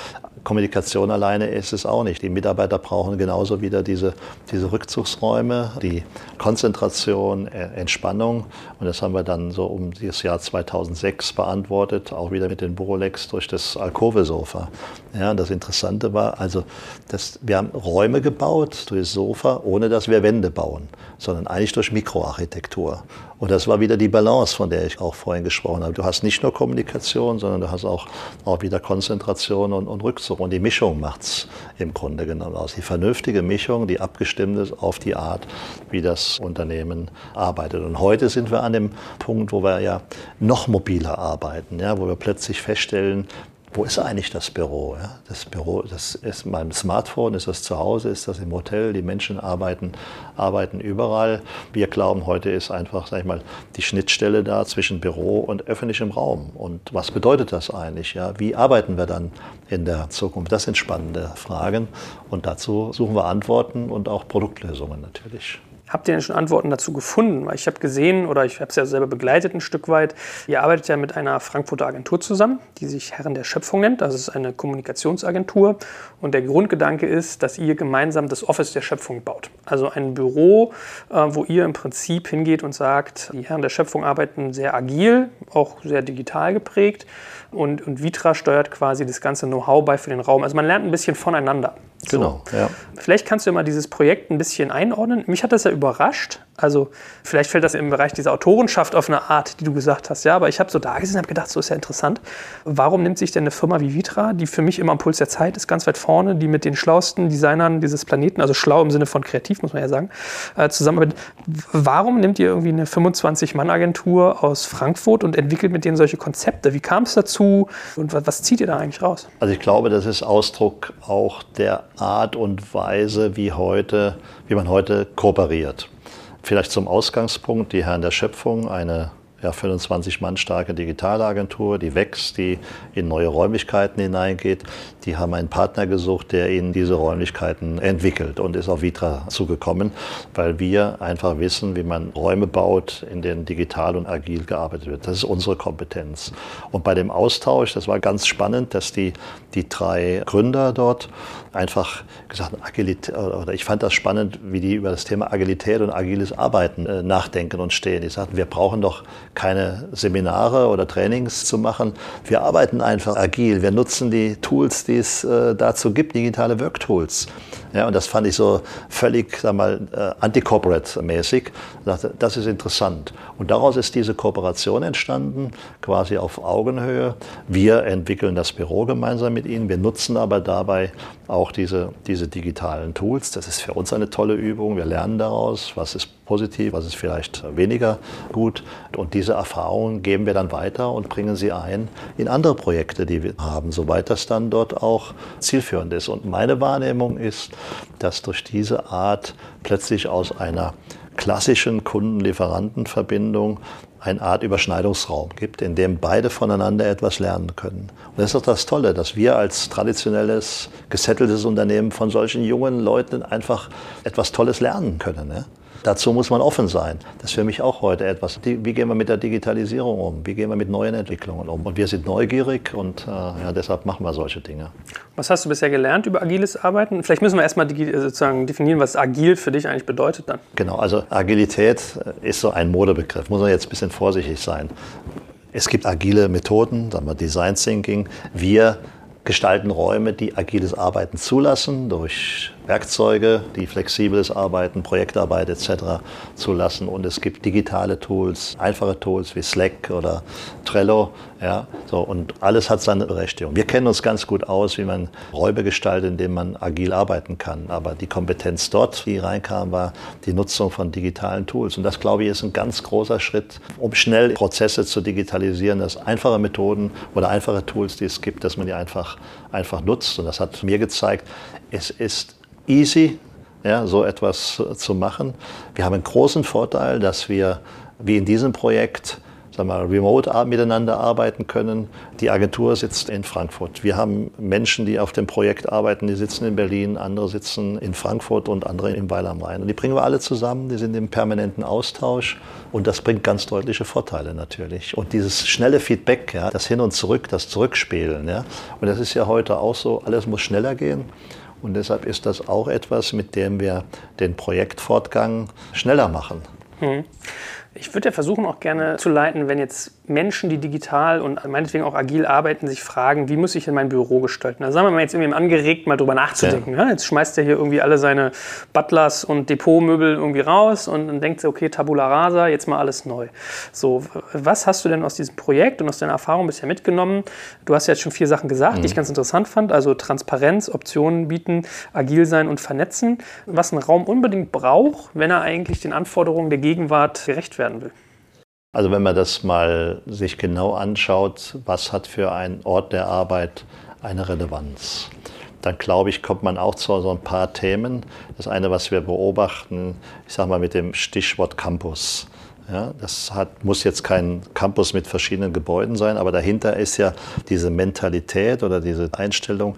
Kommunikation alleine ist es auch nicht. Die Mitarbeiter brauchen genauso wieder diese, diese Rückzugsräume, die Konzentration, äh, Entspannung. Und das haben wir dann so um das Jahr 2006 beantwortet, auch wieder mit den Burolex durch das Alkove-Sofa. Ja, das Interessante war, also das, wir haben Räume gebaut durch das Sofa, ohne dass wir Wände bauen, sondern eigentlich durch Mikroarchitektur. Und das war wieder die Balance, von der ich auch vorhin gesprochen habe. Du hast nicht nur Kommunikation, sondern du hast auch, auch wieder Konzentration und, und Rückzug. Und die Mischung macht es im Grunde genommen aus. Die vernünftige Mischung, die abgestimmt ist auf die Art, wie das Unternehmen arbeitet. Und heute sind wir an dem Punkt, wo wir ja noch mobiler arbeiten, ja, wo wir plötzlich feststellen, wo ist eigentlich das Büro? Ja? Das Büro, das ist meinem Smartphone, ist das zu Hause, ist das im Hotel, die Menschen arbeiten, arbeiten überall. Wir glauben, heute ist einfach, sag ich mal, die Schnittstelle da zwischen Büro und öffentlichem Raum. Und was bedeutet das eigentlich? Ja? Wie arbeiten wir dann in der Zukunft? Das sind spannende Fragen und dazu suchen wir Antworten und auch Produktlösungen natürlich. Habt ihr denn schon Antworten dazu gefunden? Weil ich habe gesehen, oder ich habe es ja selber begleitet ein Stück weit, ihr arbeitet ja mit einer Frankfurter Agentur zusammen, die sich Herren der Schöpfung nennt. Das ist eine Kommunikationsagentur. Und der Grundgedanke ist, dass ihr gemeinsam das Office der Schöpfung baut. Also ein Büro, äh, wo ihr im Prinzip hingeht und sagt, die Herren der Schöpfung arbeiten sehr agil, auch sehr digital geprägt und, und Vitra steuert quasi das ganze Know-how bei für den Raum. Also man lernt ein bisschen voneinander. Genau, so. ja. Vielleicht kannst du ja mal dieses Projekt ein bisschen einordnen. Mich hat das ja überrascht. Also vielleicht fällt das im Bereich dieser Autorenschaft auf eine Art, die du gesagt hast. Ja, aber ich habe so da gesessen und habe gedacht, so ist ja interessant. Warum nimmt sich denn eine Firma wie Vitra, die für mich immer am Puls der Zeit ist, ganz weit vorne, die mit den schlauesten Designern dieses Planeten, also schlau im Sinne von kreativ, muss man ja sagen, äh, zusammenarbeitet. Warum nimmt ihr irgendwie eine 25-Mann-Agentur aus Frankfurt und entwickelt mit denen solche Konzepte? Wie kam es dazu und was, was zieht ihr da eigentlich raus? Also ich glaube, das ist Ausdruck auch der Art und Weise, wie heute, wie man heute kooperiert. Vielleicht zum Ausgangspunkt, die Herren der Schöpfung, eine ja, 25 Mann starke Digitalagentur, die wächst, die in neue Räumlichkeiten hineingeht. Die haben einen Partner gesucht, der ihnen diese Räumlichkeiten entwickelt und ist auf Vitra zugekommen, weil wir einfach wissen, wie man Räume baut, in denen digital und agil gearbeitet wird. Das ist unsere Kompetenz. Und bei dem Austausch, das war ganz spannend, dass die, die drei Gründer dort einfach gesagt haben, oder ich fand das spannend, wie die über das Thema Agilität und agiles Arbeiten äh, nachdenken und stehen. Die sagten, wir brauchen doch keine Seminare oder Trainings zu machen. Wir arbeiten einfach agil. Wir nutzen die Tools, die es äh, dazu gibt, digitale Worktools. Ja, und das fand ich so völlig, sag mal, äh, anti-corporate-mäßig. Das ist interessant. Und daraus ist diese Kooperation entstanden, quasi auf Augenhöhe. Wir entwickeln das Büro gemeinsam mit Ihnen. Wir nutzen aber dabei auch diese, diese digitalen Tools. Das ist für uns eine tolle Übung. Wir lernen daraus, was ist positiv, was ist vielleicht weniger gut. Und diese Erfahrungen geben wir dann weiter und bringen sie ein in andere Projekte, die wir haben, soweit das dann dort auch zielführend ist. Und meine Wahrnehmung ist, dass durch diese Art plötzlich aus einer klassischen Kunden-Lieferanten-Verbindung eine Art Überschneidungsraum gibt, in dem beide voneinander etwas lernen können. Und das ist doch das Tolle, dass wir als traditionelles, gesetteltes Unternehmen von solchen jungen Leuten einfach etwas Tolles lernen können. Ja? Dazu muss man offen sein. Das ist für mich auch heute etwas. Wie gehen wir mit der Digitalisierung um? Wie gehen wir mit neuen Entwicklungen um? Und wir sind neugierig und äh, ja, deshalb machen wir solche Dinge. Was hast du bisher gelernt über agiles Arbeiten? Vielleicht müssen wir erstmal sozusagen definieren, was agil für dich eigentlich bedeutet dann. Genau, also Agilität ist so ein Modebegriff. Muss man jetzt ein bisschen vorsichtig sein. Es gibt agile Methoden, sagen wir Design Thinking. Wir gestalten Räume, die agiles Arbeiten zulassen durch Werkzeuge, die flexibles Arbeiten, Projektarbeit etc. zulassen. Und es gibt digitale Tools, einfache Tools wie Slack oder Trello. Ja, so, und alles hat seine Berechtigung. Wir kennen uns ganz gut aus, wie man Räume gestaltet, indem man agil arbeiten kann. Aber die Kompetenz dort, die reinkam, war die Nutzung von digitalen Tools. Und das, glaube ich, ist ein ganz großer Schritt, um schnell Prozesse zu digitalisieren, dass einfache Methoden oder einfache Tools, die es gibt, dass man die einfach, einfach nutzt. Und das hat mir gezeigt, es ist easy, ja, so etwas zu machen. Wir haben einen großen Vorteil, dass wir, wie in diesem Projekt, sagen remote miteinander arbeiten können. Die Agentur sitzt in Frankfurt. Wir haben Menschen, die auf dem Projekt arbeiten, die sitzen in Berlin, andere sitzen in Frankfurt und andere in Weil am Rhein. Und die bringen wir alle zusammen, die sind im permanenten Austausch und das bringt ganz deutliche Vorteile natürlich. Und dieses schnelle Feedback, ja, das Hin und Zurück, das Zurückspielen, ja, und das ist ja heute auch so, alles muss schneller gehen. Und deshalb ist das auch etwas, mit dem wir den Projektfortgang schneller machen. Hm. Ich würde ja versuchen, auch gerne zu leiten, wenn jetzt Menschen, die digital und meinetwegen auch agil arbeiten, sich fragen, wie muss ich denn mein Büro gestalten? Da sagen wir mal jetzt irgendwie angeregt, mal drüber nachzudenken. Ja. Ja, jetzt schmeißt er hier irgendwie alle seine Butlers und Depotmöbel irgendwie raus und dann denkt okay, Tabula rasa, jetzt mal alles neu. So, was hast du denn aus diesem Projekt und aus deiner Erfahrung bisher mitgenommen? Du hast ja jetzt schon vier Sachen gesagt, mhm. die ich mhm. ganz interessant fand. Also Transparenz, Optionen bieten, agil sein und vernetzen. Was ein Raum unbedingt braucht, wenn er eigentlich den Anforderungen der Gegenwart gerecht werden will. Also wenn man das mal sich genau anschaut, was hat für einen Ort der Arbeit eine Relevanz, dann glaube ich, kommt man auch zu so ein paar Themen. Das eine, was wir beobachten, ich sage mal mit dem Stichwort Campus. Ja, das hat, muss jetzt kein Campus mit verschiedenen Gebäuden sein, aber dahinter ist ja diese Mentalität oder diese Einstellung,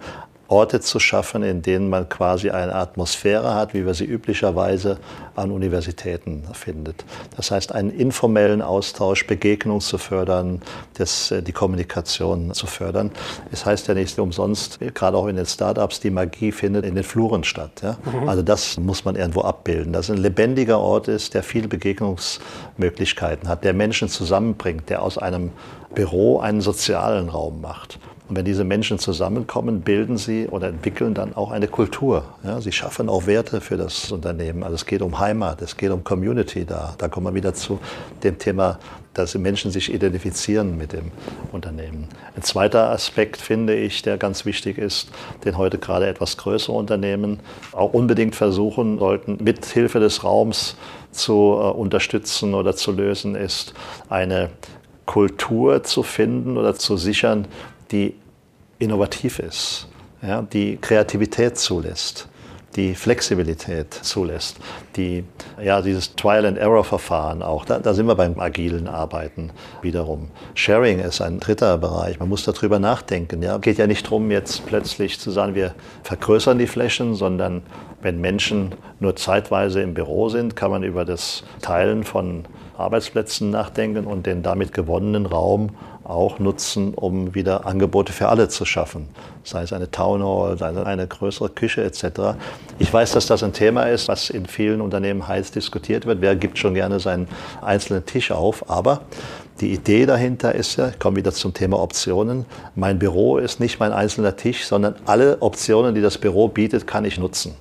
Orte zu schaffen, in denen man quasi eine Atmosphäre hat, wie wir sie üblicherweise an Universitäten findet. Das heißt, einen informellen Austausch, Begegnung zu fördern, das, äh, die Kommunikation zu fördern. Es heißt ja nicht umsonst, gerade auch in den Startups, die Magie findet in den Fluren statt. Ja? Mhm. Also das muss man irgendwo abbilden. Dass ein lebendiger Ort ist, der viele Begegnungsmöglichkeiten hat, der Menschen zusammenbringt, der aus einem Büro einen sozialen Raum macht. Und wenn diese Menschen zusammenkommen, bilden sie oder entwickeln dann auch eine Kultur. Ja, sie schaffen auch Werte für das Unternehmen. Also es geht um Heimat, es geht um Community da. Da kommen wir wieder zu dem Thema, dass Menschen sich identifizieren mit dem Unternehmen. Ein zweiter Aspekt finde ich, der ganz wichtig ist, den heute gerade etwas größere Unternehmen auch unbedingt versuchen sollten, mit Hilfe des Raums zu äh, unterstützen oder zu lösen, ist eine Kultur zu finden oder zu sichern, die innovativ ist, ja, die Kreativität zulässt, die Flexibilität zulässt, die, ja, dieses Trial-and-Error-Verfahren auch, da, da, sind wir beim agilen Arbeiten wiederum. Sharing ist ein dritter Bereich, man muss darüber nachdenken. Ja. Geht ja nicht darum, jetzt plötzlich zu sagen, wir vergrößern die Flächen, sondern wenn Menschen nur zeitweise im Büro sind, kann man über das Teilen von Arbeitsplätzen nachdenken und den damit gewonnenen Raum auch nutzen, um wieder Angebote für alle zu schaffen. Sei es eine Town Hall, sei es eine größere Küche etc. Ich weiß, dass das ein Thema ist, was in vielen Unternehmen heiß diskutiert wird. Wer gibt schon gerne seinen einzelnen Tisch auf? Aber die Idee dahinter ist ja, ich komme wieder zum Thema Optionen, mein Büro ist nicht mein einzelner Tisch, sondern alle Optionen, die das Büro bietet, kann ich nutzen.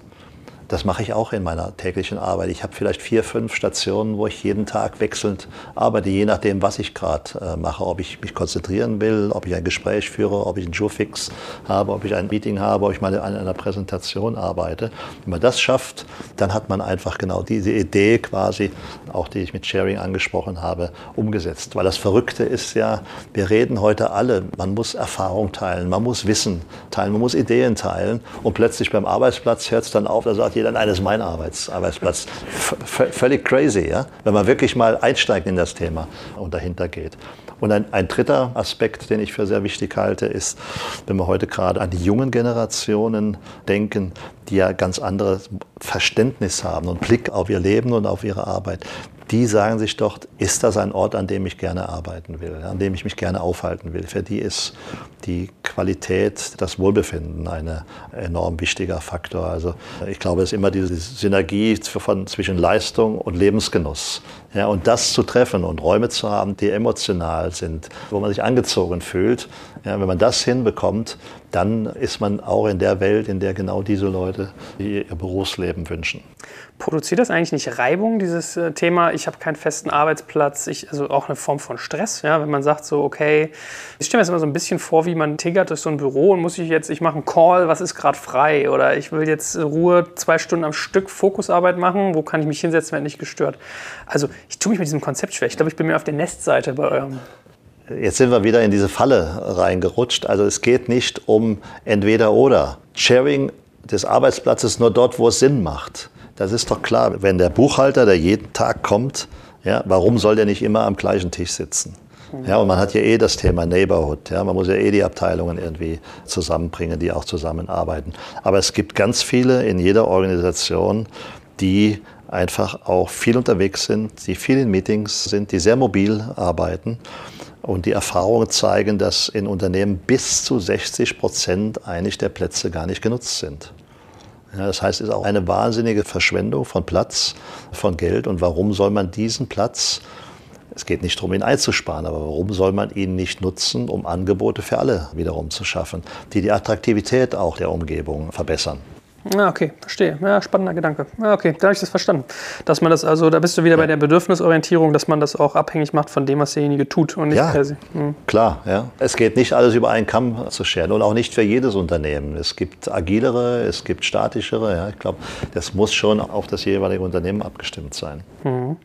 Das mache ich auch in meiner täglichen Arbeit. Ich habe vielleicht vier, fünf Stationen, wo ich jeden Tag wechselnd arbeite, je nachdem, was ich gerade äh, mache. Ob ich mich konzentrieren will, ob ich ein Gespräch führe, ob ich einen Joe-Fix habe, ob ich ein Meeting habe, ob ich mal an einer Präsentation arbeite. Wenn man das schafft, dann hat man einfach genau diese Idee quasi, auch die ich mit Sharing angesprochen habe, umgesetzt. Weil das Verrückte ist ja, wir reden heute alle, man muss Erfahrung teilen, man muss Wissen teilen, man muss Ideen teilen und plötzlich beim Arbeitsplatz hört es dann auf, da sagt jeder, nein, das ist mein Arbeits Arbeitsplatz. V völlig crazy, ja? wenn man wirklich mal einsteigt in das Thema und dahinter geht. Und ein, ein, dritter Aspekt, den ich für sehr wichtig halte, ist, wenn wir heute gerade an die jungen Generationen denken, die ja ganz anderes Verständnis haben und Blick auf ihr Leben und auf ihre Arbeit, die sagen sich doch, ist das ein Ort, an dem ich gerne arbeiten will, an dem ich mich gerne aufhalten will. Für die ist die Qualität, das Wohlbefinden ein enorm wichtiger Faktor. Also ich glaube, es ist immer diese Synergie von, zwischen Leistung und Lebensgenuss. Ja, und das zu treffen und Räume zu haben, die emotional sind, wo man sich angezogen fühlt, ja, wenn man das hinbekommt, dann ist man auch in der Welt, in der genau diese Leute ihr Berufsleben wünschen. Produziert das eigentlich nicht Reibung, dieses äh, Thema, ich habe keinen festen Arbeitsplatz, ich, also auch eine Form von Stress, ja, wenn man sagt so, okay, ich stelle mir das immer so ein bisschen vor, wie man tiggert durch so ein Büro und muss ich jetzt, ich mache einen Call, was ist gerade frei oder ich will jetzt Ruhe zwei Stunden am Stück Fokusarbeit machen, wo kann ich mich hinsetzen, wenn nicht gestört. Also ich tue mich mit diesem Konzept schwer. Ich glaube, ich bin mehr auf der Nestseite bei eurem Jetzt sind wir wieder in diese Falle reingerutscht. Also es geht nicht um entweder oder. Sharing des Arbeitsplatzes nur dort, wo es Sinn macht. Das ist doch klar. Wenn der Buchhalter, der jeden Tag kommt, ja, warum soll der nicht immer am gleichen Tisch sitzen? Ja, und man hat ja eh das Thema Neighborhood. Ja, man muss ja eh die Abteilungen irgendwie zusammenbringen, die auch zusammenarbeiten. Aber es gibt ganz viele in jeder Organisation, die einfach auch viel unterwegs sind, die viel in Meetings sind, die sehr mobil arbeiten. Und die Erfahrungen zeigen, dass in Unternehmen bis zu 60 Prozent eigentlich der Plätze gar nicht genutzt sind. Ja, das heißt, es ist auch eine wahnsinnige Verschwendung von Platz, von Geld. Und warum soll man diesen Platz, es geht nicht darum, ihn einzusparen, aber warum soll man ihn nicht nutzen, um Angebote für alle wiederum zu schaffen, die die Attraktivität auch der Umgebung verbessern? Ja, okay, verstehe. Ja, spannender Gedanke. Ja, okay, da habe ich das verstanden. Dass man das, also da bist du wieder ja. bei der Bedürfnisorientierung, dass man das auch abhängig macht von dem, was derjenige tut und nicht ja, per se. Hm. Klar, ja. Es geht nicht alles über einen Kamm zu scheren und auch nicht für jedes Unternehmen. Es gibt agilere, es gibt statischere. Ja. Ich glaube, das muss schon auf das jeweilige Unternehmen abgestimmt sein. Mhm.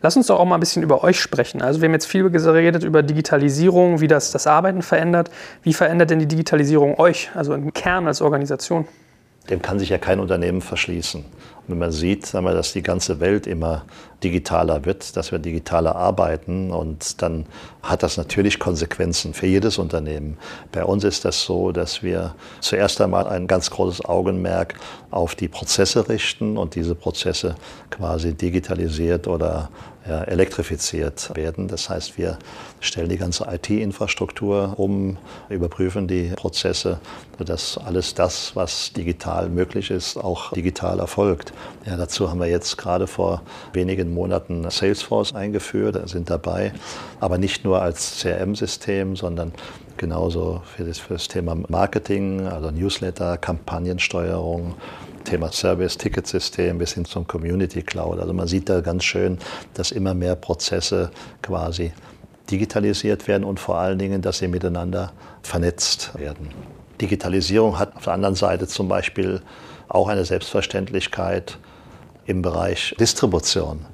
Lass uns doch auch mal ein bisschen über euch sprechen. Also wir haben jetzt viel geredet über Digitalisierung, wie das das Arbeiten verändert. Wie verändert denn die Digitalisierung euch, also im Kern als Organisation? Dem kann sich ja kein Unternehmen verschließen. Und wenn man sieht, sagen wir, dass die ganze Welt immer digitaler wird, dass wir digitaler arbeiten und dann hat das natürlich Konsequenzen für jedes Unternehmen. Bei uns ist das so, dass wir zuerst einmal ein ganz großes Augenmerk auf die Prozesse richten und diese Prozesse quasi digitalisiert oder ja, elektrifiziert werden. Das heißt, wir stellen die ganze IT-Infrastruktur um, überprüfen die Prozesse, sodass alles das, was digital möglich ist, auch digital erfolgt. Ja, dazu haben wir jetzt gerade vor wenigen Monaten Salesforce eingeführt, sind dabei, aber nicht nur als CRM-System, sondern genauso für das, für das Thema Marketing, also Newsletter, Kampagnensteuerung, Thema Service, Ticketsystem bis hin zum Community Cloud. Also man sieht da ganz schön, dass immer mehr Prozesse quasi digitalisiert werden und vor allen Dingen, dass sie miteinander vernetzt werden. Digitalisierung hat auf der anderen Seite zum Beispiel auch eine Selbstverständlichkeit im Bereich Distribution.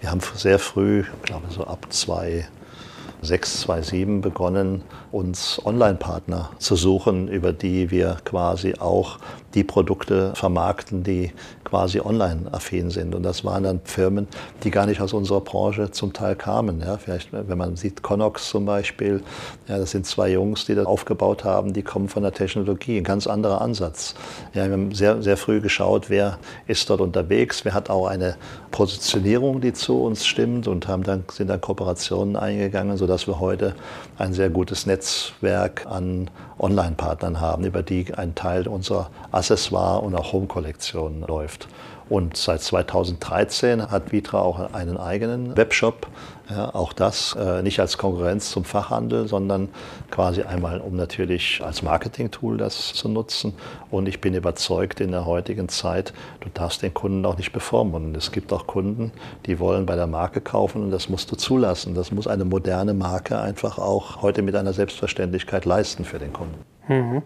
Wir haben sehr früh, ich glaube so ab 2006, 2007 begonnen, uns Online-Partner zu suchen, über die wir quasi auch die Produkte vermarkten, die quasi online-affin sind. Und das waren dann Firmen, die gar nicht aus unserer Branche zum Teil kamen. Ja, vielleicht, wenn man sieht, Connox zum Beispiel, ja, das sind zwei Jungs, die das aufgebaut haben, die kommen von der Technologie, ein ganz anderer Ansatz. Ja, wir haben sehr, sehr früh geschaut, wer ist dort unterwegs, wer hat auch eine Positionierung, die zu uns stimmt und haben dann, sind dann Kooperationen eingegangen, sodass wir heute ein sehr gutes Netz Netzwerk an Online-Partnern haben, über die ein Teil unserer Accessoire- und auch Home-Kollektion läuft. Und seit 2013 hat Vitra auch einen eigenen Webshop. Ja, auch das äh, nicht als Konkurrenz zum Fachhandel, sondern quasi einmal, um natürlich als Marketing-Tool das zu nutzen. Und ich bin überzeugt, in der heutigen Zeit, du darfst den Kunden auch nicht bevormunden. Es gibt auch Kunden, die wollen bei der Marke kaufen und das musst du zulassen. Das muss eine moderne Marke einfach auch heute mit einer Selbstverständlichkeit leisten für den Kunden. Mhm.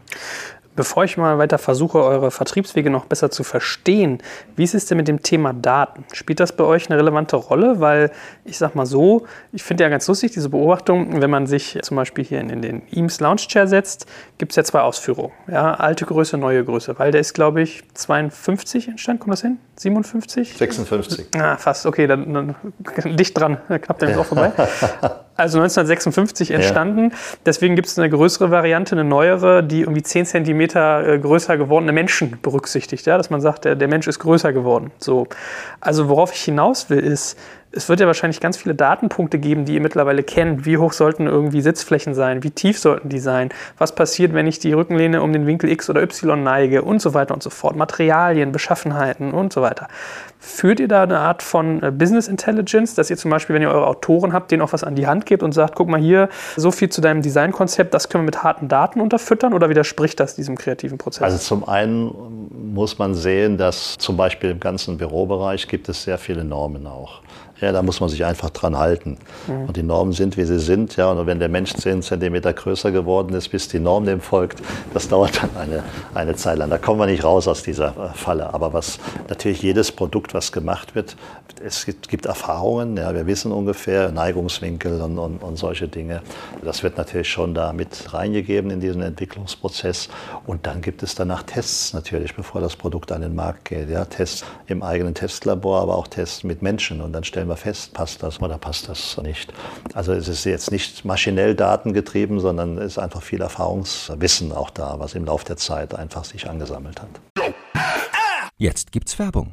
Bevor ich mal weiter versuche, eure Vertriebswege noch besser zu verstehen, wie ist es denn mit dem Thema Daten? Spielt das bei euch eine relevante Rolle? Weil ich sag mal so, ich finde ja ganz lustig diese Beobachtung, wenn man sich zum Beispiel hier in, in den Eames Lounge Chair setzt, gibt es ja zwei Ausführungen. Ja, alte Größe, neue Größe. Weil der ist, glaube ich, 52 entstanden, kommt das hin? 57? 56. Ah, fast, okay, dann, dann *laughs* dicht dran, knapp der ja. auch vorbei. *laughs* Also 1956 entstanden. Ja. Deswegen gibt es eine größere Variante, eine neuere, die irgendwie 10 cm äh, größer gewordene Menschen berücksichtigt. Ja? Dass man sagt, der, der Mensch ist größer geworden. So. Also worauf ich hinaus will, ist, es wird ja wahrscheinlich ganz viele Datenpunkte geben, die ihr mittlerweile kennt. Wie hoch sollten irgendwie Sitzflächen sein? Wie tief sollten die sein? Was passiert, wenn ich die Rückenlehne um den Winkel X oder Y neige? Und so weiter und so fort. Materialien, Beschaffenheiten und so weiter. Führt ihr da eine Art von äh, Business Intelligence, dass ihr zum Beispiel, wenn ihr eure Autoren habt, denen auch was an die Hand gebt und sagt, guck mal hier, so viel zu deinem Designkonzept, das können wir mit harten Daten unterfüttern oder widerspricht das diesem kreativen Prozess? Also zum einen muss man sehen, dass zum Beispiel im ganzen Bürobereich gibt es sehr viele Normen auch. Ja, da muss man sich einfach dran halten. Mhm. Und die Normen sind, wie sie sind. Ja, und wenn der Mensch 10 cm größer geworden ist, bis die Norm dem folgt, das dauert dann eine, eine Zeit lang. Da kommen wir nicht raus aus dieser äh, Falle. Aber was natürlich jedes Produkt, was gemacht wird, es gibt, gibt Erfahrungen. Ja, wir wissen ungefähr Neigungswinkel und, und, und solche Dinge. Das wird natürlich schon da mit reingegeben in diesen Entwicklungsprozess. Und dann gibt es danach Tests natürlich, bevor das Produkt an den Markt geht. Ja, Tests im eigenen Testlabor, aber auch Tests mit Menschen. Und dann stellen wir wir fest, passt das oder passt das nicht. Also es ist jetzt nicht maschinell datengetrieben, sondern es ist einfach viel Erfahrungswissen auch da, was im Laufe der Zeit einfach sich angesammelt hat. Jetzt gibt's Werbung.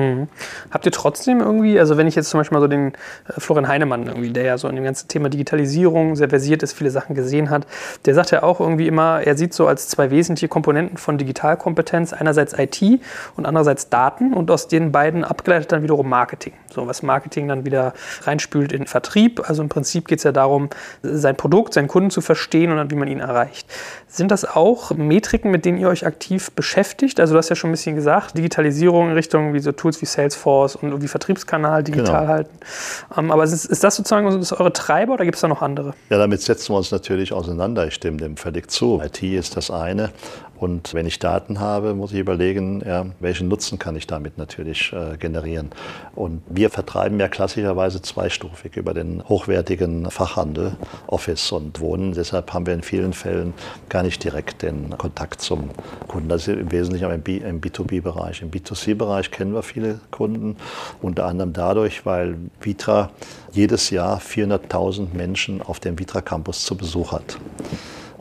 Hm. Habt ihr trotzdem irgendwie, also wenn ich jetzt zum Beispiel mal so den äh, Florian Heinemann irgendwie, der ja so in dem ganzen Thema Digitalisierung sehr versiert ist, viele Sachen gesehen hat, der sagt ja auch irgendwie immer, er sieht so als zwei wesentliche Komponenten von Digitalkompetenz einerseits IT und andererseits Daten und aus den beiden abgeleitet dann wiederum Marketing. So was Marketing dann wieder reinspült in Vertrieb. Also im Prinzip geht es ja darum, sein Produkt, seinen Kunden zu verstehen und dann wie man ihn erreicht. Sind das auch Metriken, mit denen ihr euch aktiv beschäftigt? Also du hast ja schon ein bisschen gesagt, Digitalisierung in Richtung wie so Tools wie Salesforce und irgendwie Vertriebskanal digital genau. halten. Ähm, aber ist, ist, das sozusagen ist eure Treiber oder gibt es da noch andere? Ja, damit setzen wir uns natürlich auseinander. Ich stimme dem völlig zu. IT ist das eine, und wenn ich Daten habe, muss ich überlegen, ja, welchen Nutzen kann ich damit natürlich äh, generieren. Und wir vertreiben ja klassischerweise zweistufig über den hochwertigen Fachhandel, Office und Wohnen. Deshalb haben wir in vielen Fällen gar nicht direkt den Kontakt zum Kunden. Das ist im Wesentlichen im B2B-Bereich. Im B2C-Bereich kennen wir viele Kunden, unter anderem dadurch, weil Vitra jedes Jahr 400.000 Menschen auf dem Vitra Campus zu Besuch hat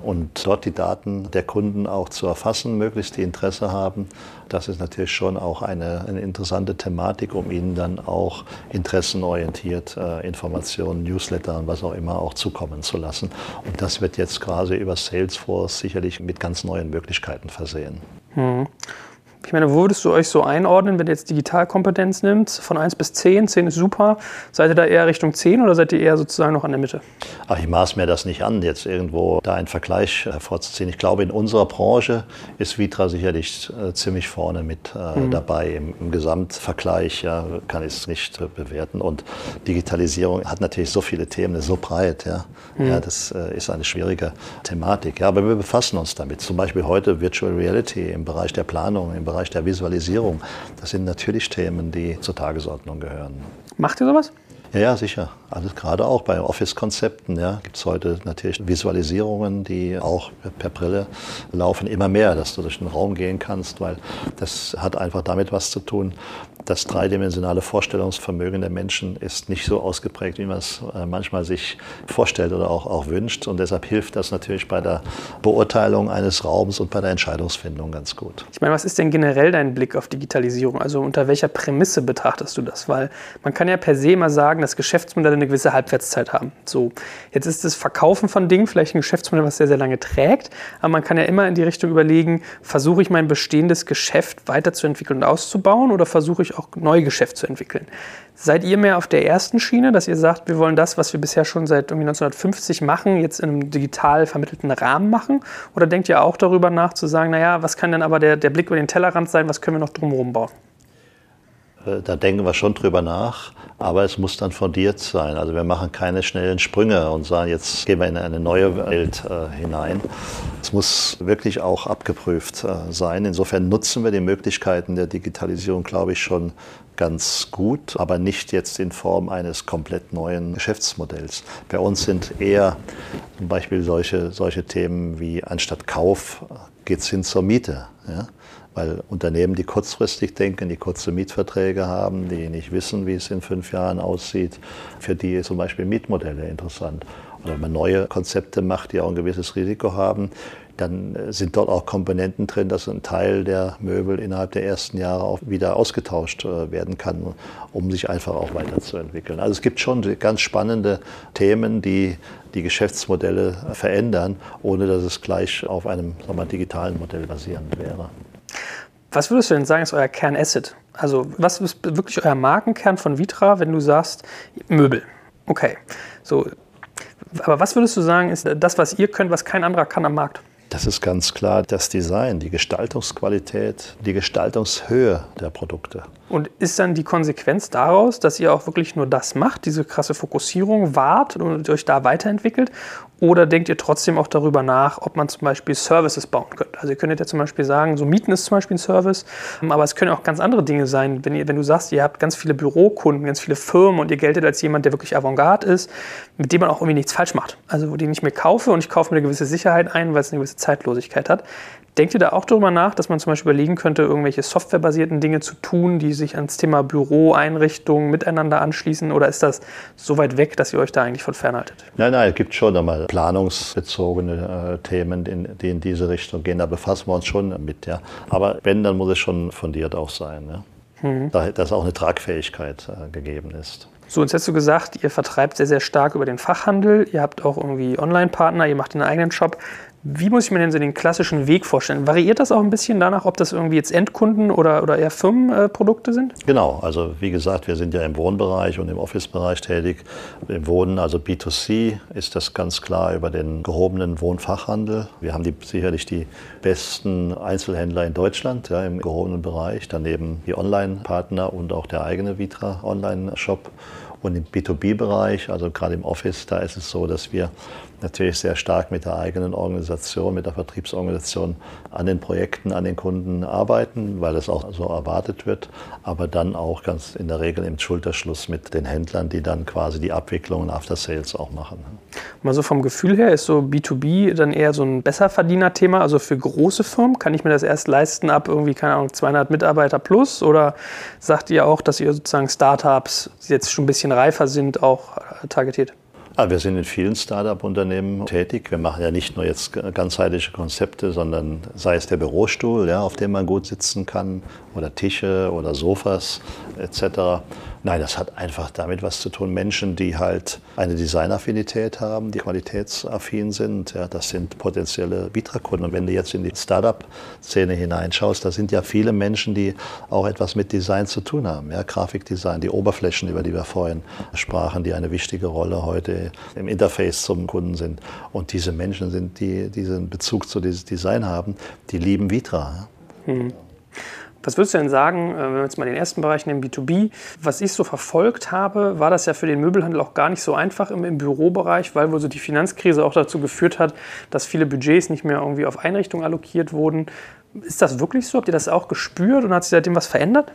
und dort die Daten der Kunden auch zu erfassen, möglichst die Interesse haben. Das ist natürlich schon auch eine, eine interessante Thematik, um ihnen dann auch interessenorientiert äh, Informationen, Newsletter und was auch immer auch zukommen zu lassen. Und das wird jetzt quasi über Salesforce sicherlich mit ganz neuen Möglichkeiten versehen. Hm. Ich meine, wo würdest du euch so einordnen, wenn du jetzt Digitalkompetenz nimmst, von 1 bis 10? 10 ist super. Seid ihr da eher Richtung 10 oder seid ihr eher sozusagen noch an der Mitte? Ach, ich maß mir das nicht an, jetzt irgendwo da einen Vergleich hervorzuziehen. Ich glaube, in unserer Branche ist Vitra sicherlich äh, ziemlich vorne mit äh, mhm. dabei. Im, Im, Gesamtvergleich ja, kann ich es nicht äh, bewerten. Und Digitalisierung hat natürlich so viele Themen, ist so breit. Ja, mhm. ja das äh, ist eine schwierige Thematik. Ja, aber wir befassen uns damit. Zum Beispiel heute Virtual Reality im Bereich der Planung, im Bereich der Visualisierung. Das sind natürlich Themen, die zur Tagesordnung gehören. Macht ihr sowas? Ja, ja, sicher. Also gerade auch bei Office-Konzepten ja, gibt es heute natürlich Visualisierungen, die auch per Brille laufen, immer mehr, dass du durch den Raum gehen kannst, weil das hat einfach damit was zu tun. Das dreidimensionale Vorstellungsvermögen der Menschen ist nicht so ausgeprägt, wie man es äh, manchmal sich vorstellt oder auch, auch wünscht. Und deshalb hilft das natürlich bei der Beurteilung eines Raums und bei der Entscheidungsfindung ganz gut. Ich meine, was ist denn generell dein Blick auf Digitalisierung? Also unter welcher Prämisse betrachtest du das? Weil man kann ja per se mal sagen, dass Geschäftsmodelle eine gewisse Halbwertszeit haben. So, jetzt ist das Verkaufen von Dingen vielleicht ein Geschäftsmodell, was sehr, sehr lange trägt, aber man kann ja immer in die Richtung überlegen, versuche ich mein bestehendes Geschäft weiterzuentwickeln und auszubauen oder versuche ich auch Neugeschäft zu entwickeln. Seid ihr mehr auf der ersten Schiene, dass ihr sagt, wir wollen das, was wir bisher schon seit 1950 machen, jetzt in einem digital vermittelten Rahmen machen? Oder denkt ihr auch darüber nach, zu sagen, naja, was kann denn aber der, der Blick über den Tellerrand sein, was können wir noch drumherum bauen? Äh, da denken wir schon drüber nach, aber es muss dann fundiert sein. Also wir machen keine schnellen Sprünge und sagen, jetzt gehen wir in eine neue Welt äh, hinein. Es muss wirklich auch abgeprüft äh, sein. Insofern nutzen wir die Möglichkeiten der Digitalisierung, glaube ich, schon ganz gut, aber nicht jetzt in Form eines komplett neuen Geschäftsmodells. Bei uns sind eher zum Beispiel solche, solche Themen wie anstatt Kauf geht es hin zur Miete. Ja? Weil Unternehmen, die kurzfristig denken, die kurze Mietverträge haben, die nicht wissen, wie es in fünf Jahren aussieht, für die ist zum Beispiel Mietmodelle interessant. Oder wenn man neue Konzepte macht, die auch ein gewisses Risiko haben, dann äh, sind dort auch Komponenten drin, dass ein Teil der Möbel innerhalb der ersten Jahre auch wieder ausgetauscht äh, werden kann, um sich einfach auch weiterzuentwickeln. Also es gibt schon ganz spannende Themen, die die Geschäftsmodelle verändern, ohne dass es gleich auf einem wir, digitalen Modell basierend wäre. Was würdest du denn sagen, ist euer Kernasset? Also, was ist wirklich euer Markenkern von Vitra, wenn du sagst Möbel? Okay. So, aber was würdest du sagen, ist das, was ihr könnt, was kein anderer kann am Markt? Das ist ganz klar das Design, die Gestaltungsqualität, die Gestaltungshöhe der Produkte. Und ist dann die Konsequenz daraus, dass ihr auch wirklich nur das macht, diese krasse Fokussierung wahrt und euch da weiterentwickelt? Oder denkt ihr trotzdem auch darüber nach, ob man zum Beispiel Services bauen könnte? Also ihr könntet ja zum Beispiel sagen, so Mieten ist zum Beispiel ein Service, aber es können auch ganz andere Dinge sein. Wenn, ihr, wenn du sagst, ihr habt ganz viele Bürokunden, ganz viele Firmen und ihr geltet als jemand, der wirklich Avantgarde ist, mit dem man auch irgendwie nichts falsch macht. Also wo die nicht mehr kaufe und ich kaufe mir eine gewisse Sicherheit ein, weil es eine gewisse Zeitlosigkeit hat. Denkt ihr da auch darüber nach, dass man zum Beispiel überlegen könnte, irgendwelche softwarebasierten Dinge zu tun, die sich ans Thema Büroeinrichtungen miteinander anschließen? Oder ist das so weit weg, dass ihr euch da eigentlich von fernhaltet? Nein, nein, es gibt schon einmal planungsbezogene äh, Themen, in, die in diese Richtung gehen. Da befassen wir uns schon mit. Ja. Aber wenn, dann muss es schon fundiert auch sein. Ja. Mhm. Da, dass auch eine Tragfähigkeit äh, gegeben ist. So, jetzt hast du gesagt, ihr vertreibt sehr, sehr stark über den Fachhandel. Ihr habt auch irgendwie Online-Partner, ihr macht einen eigenen Shop. Wie muss ich mir denn so den klassischen Weg vorstellen? Variiert das auch ein bisschen danach, ob das irgendwie jetzt Endkunden oder, oder eher Firmenprodukte sind? Genau, also wie gesagt, wir sind ja im Wohnbereich und im Office-Bereich tätig. Im Wohnen, also B2C, ist das ganz klar über den gehobenen Wohnfachhandel. Wir haben die, sicherlich die besten Einzelhändler in Deutschland ja, im gehobenen Bereich. Daneben die Online-Partner und auch der eigene Vitra Online-Shop. Und im B2B-Bereich, also gerade im Office, da ist es so, dass wir natürlich sehr stark mit der eigenen Organisation, mit der Vertriebsorganisation an den Projekten, an den Kunden arbeiten, weil das auch so erwartet wird, aber dann auch ganz in der Regel im Schulterschluss mit den Händlern, die dann quasi die Abwicklung und After Sales auch machen. Mal so vom Gefühl her ist so B2B dann eher so ein Besserverdiener-Thema, also für große Firmen. Kann ich mir das erst leisten ab irgendwie, keine Ahnung, 200 Mitarbeiter plus? Oder sagt ihr auch, dass ihr sozusagen Startups, die jetzt schon ein bisschen reifer sind, auch targetiert? Ja, wir sind in vielen Start-up-Unternehmen tätig. Wir machen ja nicht nur jetzt ganzheitliche Konzepte, sondern sei es der Bürostuhl, ja, auf dem man gut sitzen kann, oder Tische oder Sofas etc. Nein, das hat einfach damit was zu tun. Menschen, die halt eine Designaffinität haben, die qualitätsaffin sind, ja, das sind potenzielle Vitra-Kunden. Und wenn du jetzt in die Startup-Szene hineinschaust, da sind ja viele Menschen, die auch etwas mit Design zu tun haben. Ja, Grafikdesign, die Oberflächen, über die wir vorhin sprachen, die eine wichtige Rolle heute im Interface zum Kunden sind. Und diese Menschen sind, die diesen Bezug zu diesem Design haben, die lieben Vitra. Mhm. Was würdest du denn sagen, äh, wenn wir jetzt mal den ersten Bereich nehmen, B2B? Was ich so verfolgt habe, war das ja für den Möbelhandel auch gar nicht so einfach im, im Bürobereich, weil wohl so die Finanzkrise auch dazu geführt hat, dass viele Budgets nicht mehr irgendwie auf Einrichtungen allokiert wurden. Ist das wirklich so? Habt ihr das auch gespürt und hat sich seitdem was verändert?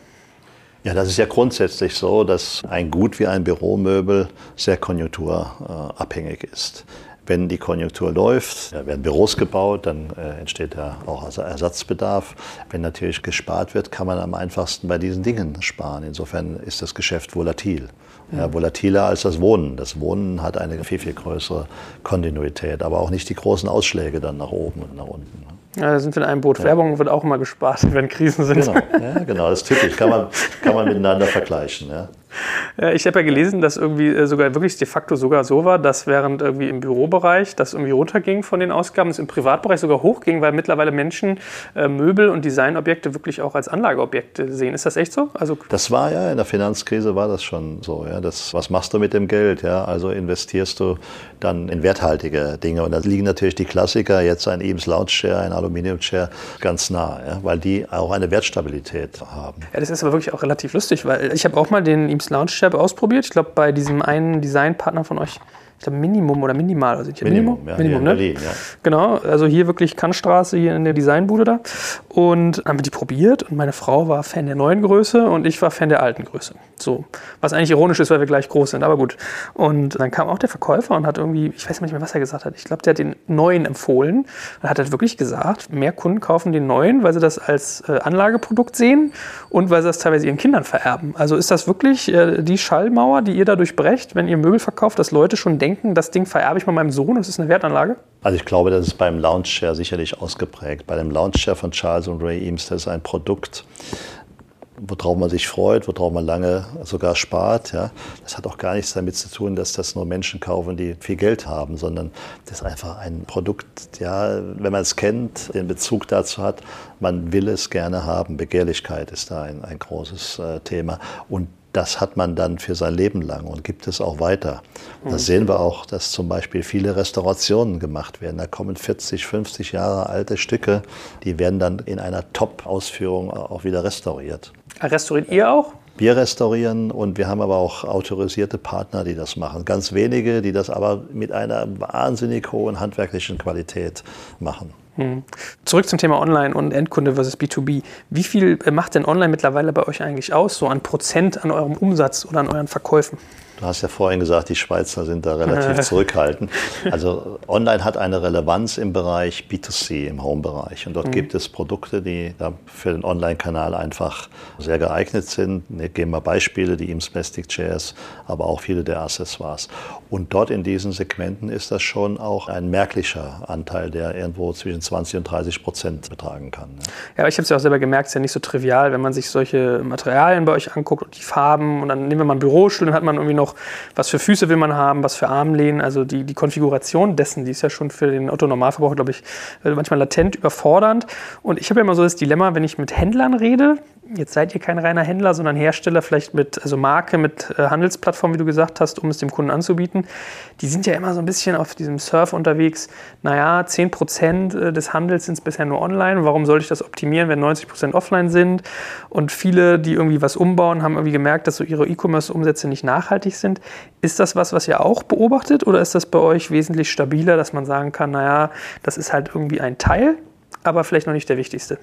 Ja, das ist ja grundsätzlich so, dass ein Gut wie ein Büromöbel sehr konjunkturabhängig ist. Wenn die Konjunktur läuft, werden Büros gebaut, dann äh, entsteht ja auch Ersatzbedarf. Wenn natürlich gespart wird, kann man am einfachsten bei diesen Dingen sparen. Insofern ist das Geschäft volatil. Ja, volatiler als das Wohnen. Das Wohnen hat eine viel, viel größere Kontinuität, aber auch nicht die großen Ausschläge dann nach oben und nach unten. Ne? Ja, da sind wir in einem Boot. Ja. Werbung wird auch immer gespart, *laughs* wenn Krisen sind. Genau, ja, genau das ist typisch. Kann man, kann man miteinander vergleichen. Ja. Ja, ich habe ja gelesen, dass irgendwie äh, sogar wirklich de facto sogar so war, dass während irgendwie im Bürobereich das irgendwie runterging von den Ausgaben, es im Privatbereich sogar hochging, weil mittlerweile Menschen äh, Möbel und Designobjekte wirklich auch als Anlageobjekte sehen. Ist das echt so? Also das war ja in der Finanzkrise war das schon so. Ja. Das, was machst du mit dem Geld? Ja? Also investierst du dann in werthaltige Dinge. Und da liegen natürlich die Klassiker, jetzt ein Lounge Chair, ein Aluminium Chair, ganz nah, ja? weil die auch eine Wertstabilität haben. Ja, das ist aber wirklich auch relativ lustig, weil ich habe auch mal den Eames Lounge Chair ausprobiert. Ich glaube, bei diesem einen Designpartner von euch glaube Minimum oder Minimal. Also Minimum, Minimum, ja, Minimum ne? Berlin, ja. Genau, also hier wirklich Kannstraße, hier in der Designbude da. Und haben wir die probiert und meine Frau war Fan der neuen Größe und ich war Fan der alten Größe. So, was eigentlich ironisch ist, weil wir gleich groß sind, aber gut. Und dann kam auch der Verkäufer und hat irgendwie, ich weiß nicht mehr, was er gesagt hat. Ich glaube, der hat den neuen empfohlen. Er hat halt wirklich gesagt, mehr Kunden kaufen den neuen, weil sie das als äh, Anlageprodukt sehen und weil sie das teilweise ihren Kindern vererben. Also ist das wirklich äh, die Schallmauer, die ihr dadurch brecht, wenn ihr Möbel verkauft, dass Leute schon denken, das Ding vererbe ich mal meinem Sohn und es ist eine Wertanlage? Also ich glaube, das ist beim Lounge Chair sicherlich ausgeprägt. Bei dem Lounge Chair von Charles und Ray Eames, das ist ein Produkt, worauf man sich freut, worauf man lange sogar spart. Ja. Das hat auch gar nichts damit zu tun, dass das nur Menschen kaufen, die viel Geld haben, sondern das ist einfach ein Produkt, ja, wenn man es kennt, den Bezug dazu hat, man will es gerne haben. Begehrlichkeit ist da ein, ein großes äh, Thema. Und das hat man dann für sein Leben lang und gibt es auch weiter. Und das mhm. sehen wir auch, dass zum Beispiel viele Restaurationen gemacht werden. Da kommen 40, 50 Jahre alte Stücke, die werden dann in einer Top-Ausführung auch wieder restauriert. Restauriert ihr auch? Wir restaurieren und wir haben aber auch autorisierte Partner, die das machen. Ganz wenige, die das aber mit einer wahnsinnig hohen handwerklichen Qualität machen. Hm. Zurück zum Thema Online und Endkunde versus B2B. Wie viel macht denn Online mittlerweile bei euch eigentlich aus, so an Prozent an eurem Umsatz oder an euren Verkäufen? Du hast ja vorhin gesagt, die Schweizer sind da relativ *laughs* zurückhaltend. *laughs* Also online hat eine Relevanz im Bereich B2C, im Home-Bereich. Und dort mhm. gibt es Produkte, die für den Online-Kanal einfach sehr geeignet sind. Wir geben mal Beispiele, die Eames Plastic Chairs, aber auch viele der Accessoires. Und dort in diesen Segmenten ist das schon auch ein merklicher Anteil, der irgendwo zwischen 20 und 30 Prozent betragen kann. Ja, aber ich habe es ja auch selber gemerkt, es ist ja nicht so trivial, wenn man sich solche Materialien bei euch anguckt und die Farben und dann nehmen wir mal einen Bürostuhl, dann hat man irgendwie noch noch, was für Füße will man haben, was für Armlehnen, also die, die Konfiguration dessen, die ist ja schon für den Otto-Normalverbraucher, glaube ich, äh, manchmal latent überfordernd. Und ich habe ja immer so das Dilemma, wenn ich mit Händlern rede, Jetzt seid ihr kein reiner Händler, sondern Hersteller, vielleicht mit, also Marke, mit äh, Handelsplattform, wie du gesagt hast, um es dem Kunden anzubieten. Die sind ja immer so ein bisschen auf diesem Surf unterwegs. Naja, 10% äh, des Handels sind bisher nur online. Warum sollte ich das optimieren, wenn 90% offline sind? Und viele, die irgendwie was umbauen, haben irgendwie gemerkt, dass so ihre E-Commerce-Umsätze nicht nachhaltig sind. Ist das was, was ihr auch beobachtet oder ist das bei euch wesentlich stabiler, dass man sagen kann, naja, das ist halt irgendwie ein Teil, aber vielleicht noch nicht der wichtigste?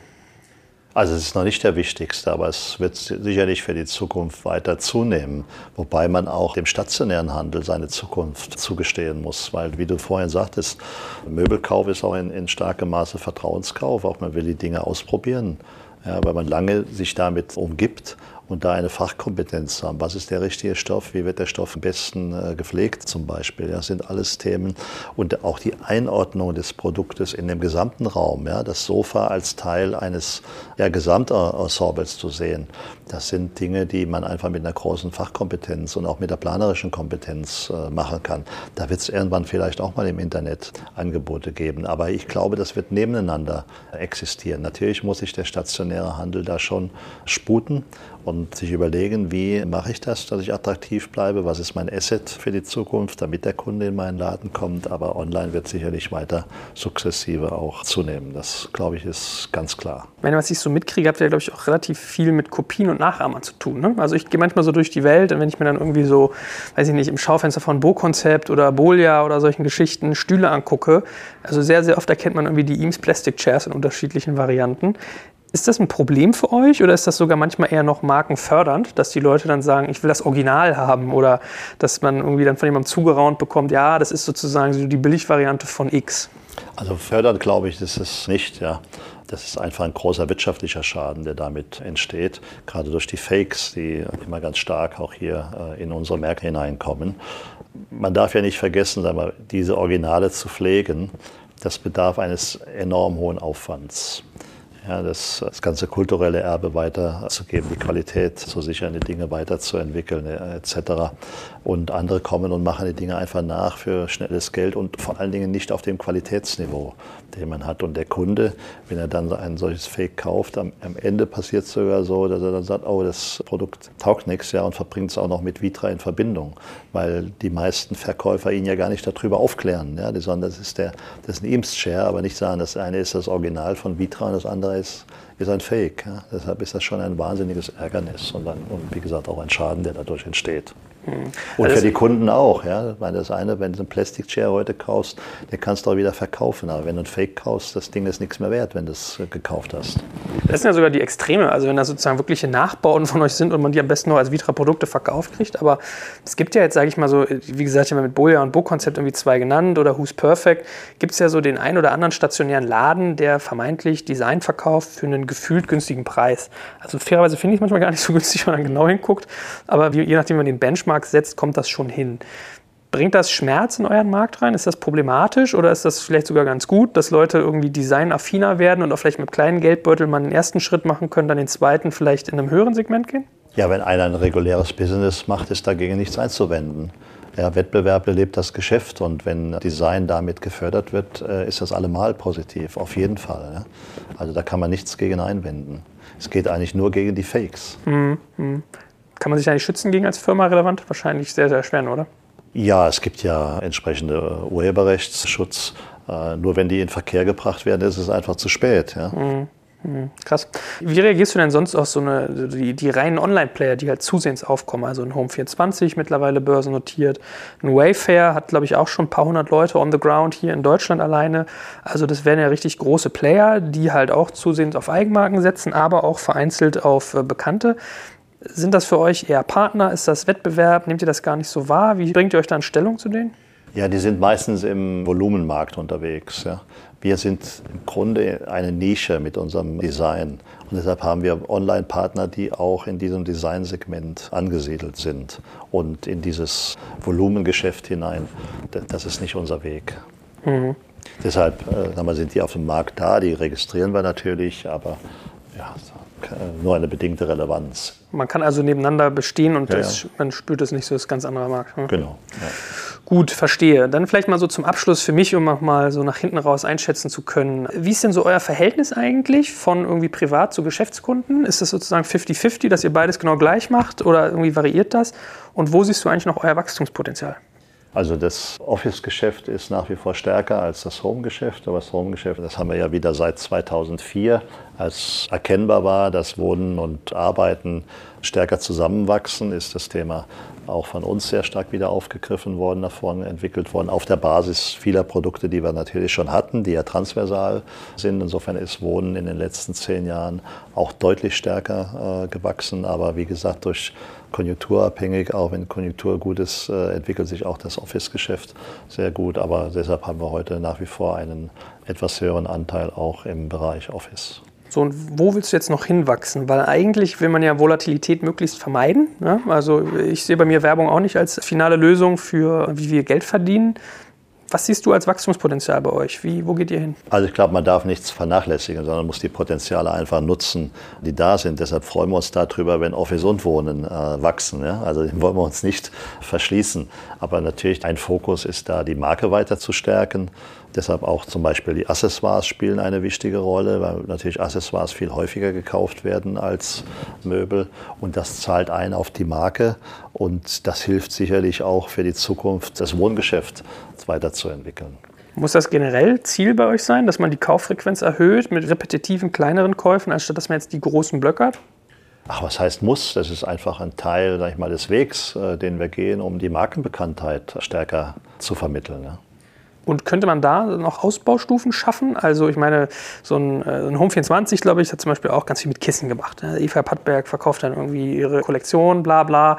Also es ist noch nicht der wichtigste, aber es wird sicherlich für die Zukunft weiter zunehmen. Wobei man auch dem stationären Handel seine Zukunft zugestehen muss. Weil, wie du vorhin sagtest, Möbelkauf ist auch in, in starkem Maße Vertrauenskauf. Auch man will die Dinge ausprobieren. Ja, weil man lange sich damit umgibt und da eine Fachkompetenz haben. Was ist der richtige Stoff? Wie wird der Stoff am besten äh, gepflegt zum Beispiel? Das sind alles Themen. Und auch die Einordnung des Produktes in dem gesamten Raum, ja, das Sofa als Teil eines ja, Gesamtensembles zu sehen, das sind Dinge, die man einfach mit einer großen Fachkompetenz und auch mit der planerischen Kompetenz äh, machen kann. Da wird es irgendwann vielleicht auch mal im Internet Angebote geben. Aber ich glaube, das wird nebeneinander existieren. Natürlich muss sich der stationäre Handel da schon sputen und sich überlegen, wie mache ich das, dass ich attraktiv bleibe, was ist mein Asset für die Zukunft, damit der Kunde in meinen Laden kommt. Aber online wird sicherlich weiter sukzessive auch zunehmen. Das, glaube ich, ist ganz klar. Wenn was ich so mitkriege, habt ihr, glaube ich, auch relativ viel mit Kopien und Nachahmern zu tun. Ne? Also ich gehe manchmal so durch die Welt und wenn ich mir dann irgendwie so, weiß ich nicht, im Schaufenster von Bo-Konzept oder Bolia oder solchen Geschichten Stühle angucke, also sehr, sehr oft erkennt man irgendwie die Eames Plastic Chairs in unterschiedlichen Varianten. Ist das ein Problem für euch oder ist das sogar manchmal eher noch markenfördernd, dass die Leute dann sagen, ich will das Original haben oder dass man irgendwie dann von jemandem zugeraunt bekommt, ja, das ist sozusagen so die Billigvariante von X? Also fördernd glaube ich, ist nicht, ja. Das ist einfach ein großer wirtschaftlicher Schaden, der damit entsteht, gerade durch die Fakes, die immer ganz stark auch hier äh, in unsere Märkte hineinkommen. Man darf ja nicht vergessen, diese Originale zu pflegen, das bedarf eines enorm hohen Aufwands. Ja, das, das ganze kulturelle Erbe weiterzugeben, die Qualität zu sichern, die Dinge weiterzuentwickeln etc. Und andere kommen und machen die Dinge einfach nach für schnelles Geld und vor allen Dingen nicht auf dem Qualitätsniveau, den man hat. Und der Kunde, wenn er dann ein solches Fake kauft, am, am Ende passiert es sogar so, dass er dann sagt, oh, das Produkt taugt nichts, ja, und verbringt es auch noch mit Vitra in Verbindung, weil die meisten Verkäufer ihn ja gar nicht darüber aufklären, ja, sondern das ist der, das ist ein Imst-Share, aber nicht sagen, das eine ist das Original von Vitra und das andere ist, ist ein Fake. Ja. Deshalb ist das schon ein wahnsinniges Ärgernis und, dann, und wie gesagt auch ein Schaden, der dadurch entsteht. Mhm. Und also für die Kunden auch. Ja. Meine, das eine, wenn du einen Plastic-Chair heute kaufst, den kannst du auch wieder verkaufen. Aber wenn du einen Fake kaufst, das Ding ist nichts mehr wert, wenn du es äh, gekauft hast. Das sind ja sogar die Extreme. Also wenn da sozusagen wirkliche Nachbauten von euch sind und man die am besten nur als Vitra-Produkte verkauft kriegt. Aber es gibt ja jetzt, sage ich mal so, wie gesagt, ich habe mit Boja und Bo-Konzept irgendwie zwei genannt oder Who's Perfect, gibt es ja so den einen oder anderen stationären Laden, der vermeintlich Design verkauft für einen gefühlt günstigen Preis. Also fairerweise finde ich es manchmal gar nicht so günstig, wenn man genau hinguckt. Aber je nachdem, wie man den Benchmark Benchmark setzt, kommt das schon hin. Bringt das Schmerz in euren Markt rein? Ist das problematisch oder ist das vielleicht sogar ganz gut, dass Leute irgendwie designaffiner werden und auch vielleicht mit kleinen Geldbeuteln mal den ersten Schritt machen können, dann den zweiten vielleicht in einem höheren Segment gehen? Ja, wenn einer ein reguläres Business macht, ist dagegen nichts einzuwenden. Ja, Wettbewerb belebt das Geschäft und wenn Design damit gefördert wird, äh, ist das allemal positiv, auf jeden Fall. Also da kann man nichts gegen einwenden. Es geht eigentlich nur gegen die Fakes. Mhm. Kann man sich eigentlich schützen gegen als Firma relevant? Wahrscheinlich sehr, sehr schwer, oder? Ja, es gibt ja entsprechende Urheberrechtsschutz. Äh, nur wenn die in Verkehr gebracht werden, ist es einfach zu spät. Ja? Mhm. mhm. Krass. Wie reagierst du denn sonst auf so eine, die, die reinen Online-Player, die halt zusehends aufkommen? Also ein Home24 mittlerweile börsennotiert. Ein Wayfair hat, glaube ich, auch schon ein paar hundert Leute on the ground hier in Deutschland alleine. Also das wären ja richtig große Player, die halt auch zusehends auf Eigenmarken setzen, aber auch vereinzelt auf äh, Bekannte. Sind das für euch eher Partner? Ist das Wettbewerb? Nehmt ihr das gar nicht so wahr? Wie bringt ihr euch da in Stellung zu denen? Ja, die sind meistens im Volumenmarkt unterwegs. Ja. Wir sind im Grunde eine Nische mit unserem Design. Und deshalb haben wir Online-Partner, die auch in diesem Designsegment angesiedelt sind und in dieses Volumengeschäft hinein. Das ist nicht unser Weg. Mhm. Deshalb äh, sind die auf dem Markt da, die registrieren wir natürlich, aber ja, nur eine bedingte Relevanz. Man kann also nebeneinander bestehen und ja, das, man spürt es nicht so, das ist ganz anderer Markt. Ne? Genau. Ja. Gut, verstehe. Dann vielleicht mal so zum Abschluss für mich, um mal so nach hinten raus einschätzen zu können. Wie ist denn so euer Verhältnis eigentlich von irgendwie Privat- zu Geschäftskunden? Ist das sozusagen 50-50, dass ihr beides genau gleich macht oder irgendwie variiert das? Und wo siehst du eigentlich noch euer Wachstumspotenzial? Also das Office-Geschäft ist nach wie vor stärker als das Home-Geschäft. Aber das Home-Geschäft, das haben wir ja wieder seit 2004, als erkennbar war, dass Wohnen und Arbeiten stärker zusammenwachsen, ist das Thema auch von uns sehr stark wieder aufgegriffen worden, vorne entwickelt worden, auf der Basis vieler Produkte, die wir natürlich schon hatten, die ja transversal sind. Insofern ist Wohnen in den letzten zehn Jahren auch deutlich stärker äh, gewachsen. Aber wie gesagt, durch konjunkturabhängig. Auch wenn Konjunktur gut ist, äh, entwickelt sich auch das Office-Geschäft sehr gut. Aber deshalb haben wir heute nach wie vor einen etwas höheren Anteil auch im Bereich Office. So, und wo willst du jetzt noch hinwachsen? Weil eigentlich will man ja Volatilität möglichst vermeiden. Ne? Also ich sehe bei mir Werbung auch nicht als finale Lösung für, wie wir Geld verdienen. Was siehst du als Wachstumspotenzial bei euch? Wie, wo geht ihr hin? Also ich glaube, man darf nichts vernachlässigen, sondern muss die Potenziale einfach nutzen, die da sind. Deshalb freuen wir uns darüber, wenn Office und Wohnen äh, wachsen. Ja? Also den wollen wir uns nicht verschließen. Aber natürlich ein Fokus ist da, die Marke weiter zu stärken Deshalb auch zum Beispiel die Accessoires spielen eine wichtige Rolle, weil natürlich Accessoires viel häufiger gekauft werden als Möbel. Und das zahlt ein auf die Marke. Und das hilft sicherlich auch für die Zukunft, das Wohngeschäft weiterzuentwickeln. Muss das generell Ziel bei euch sein, dass man die Kauffrequenz erhöht mit repetitiven kleineren Käufen, anstatt dass man jetzt die großen Blöcke hat? Ach, was heißt muss? Das ist einfach ein Teil, sag ich mal, des Wegs, äh, den wir gehen, um die Markenbekanntheit stärker zu vermitteln. Ja. Und könnte man da noch Ausbaustufen schaffen? Also ich meine, so ein, äh, ein Home 24, glaube ich, hat zum Beispiel auch ganz viel mit Kissen gemacht. Ne? Eva Pattberg verkauft dann irgendwie ihre Kollektion, bla bla.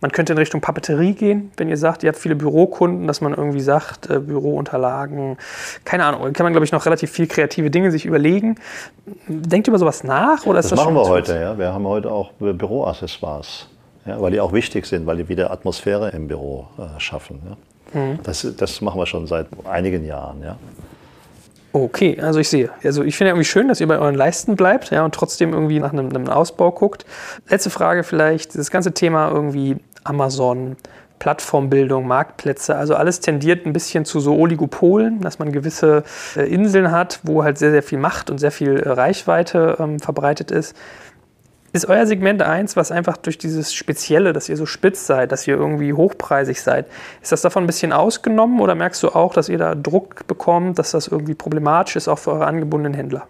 Man könnte in Richtung Papeterie gehen, wenn ihr sagt, ihr habt viele Bürokunden, dass man irgendwie sagt, äh, Bürounterlagen, keine Ahnung, da kann man, glaube ich, noch relativ viel kreative Dinge sich überlegen. Denkt über sowas nach? Oder das, das machen wir heute, ja. Wir haben heute auch Büroaccessoires, ja, weil die auch wichtig sind, weil die wieder Atmosphäre im Büro äh, schaffen. Ja. Das, das machen wir schon seit einigen Jahren. Ja. Okay, also ich sehe. Also ich finde irgendwie schön, dass ihr bei euren Leisten bleibt ja, und trotzdem irgendwie nach einem, einem Ausbau guckt. Letzte Frage vielleicht, das ganze Thema irgendwie Amazon, Plattformbildung, Marktplätze, also alles tendiert ein bisschen zu so Oligopolen, dass man gewisse äh, Inseln hat, wo halt sehr, sehr viel Macht und sehr viel äh, Reichweite ähm, verbreitet ist. Ist euer Segment eins, was einfach durch dieses Spezielle, dass ihr so spitz seid, dass ihr irgendwie hochpreisig seid, ist das davon ein bisschen ausgenommen oder merkst du auch, dass ihr da Druck bekommt, dass das irgendwie problematisch ist, auch für eure angebundenen Händler?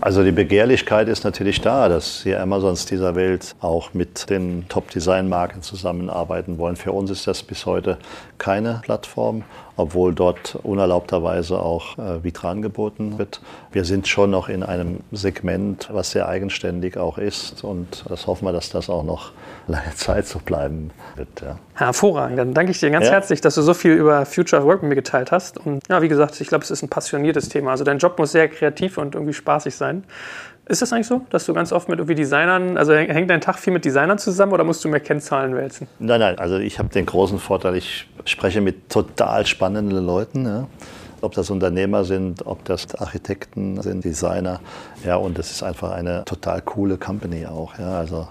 Also die Begehrlichkeit ist natürlich da, dass die Amazons dieser Welt auch mit den Top-Design-Marken zusammenarbeiten wollen. Für uns ist das bis heute keine Plattform, obwohl dort unerlaubterweise auch äh, Vitra angeboten wird. Wir sind schon noch in einem Segment, was sehr eigenständig auch ist und das hoffen wir, dass das auch noch lange *laughs* Zeit so bleiben wird. Ja. Hervorragend, dann danke ich dir ganz ja. herzlich, dass du so viel über Future Work mit mir geteilt hast und ja, wie gesagt, ich glaube, es ist ein passioniertes Thema. Also dein Job muss sehr kreativ und irgendwie spaßig sein. Ist das eigentlich so, dass du ganz oft mit irgendwie Designern, also hängt dein Tag viel mit Designern zusammen oder musst du mehr Kennzahlen wälzen? Nein, nein, also ich habe den großen Vorteil, ich spreche mit total spannenden Leuten. Ja. Ob das Unternehmer sind, ob das Architekten sind, Designer. Ja, und das ist einfach eine total coole Company auch. Ja. Also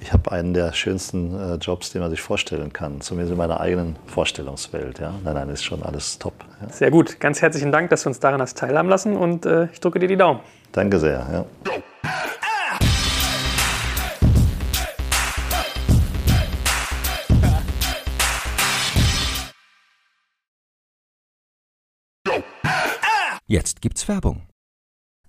ich habe einen der schönsten äh, Jobs, den man sich vorstellen kann, zumindest in meiner eigenen Vorstellungswelt. Ja. Nein, nein, ist schon alles top. Ja. Sehr gut. Ganz herzlichen Dank, dass du uns daran hast teilhaben lassen und äh, ich drücke dir die Daumen. Danke sehr. Ja. Jetzt gibt's Werbung.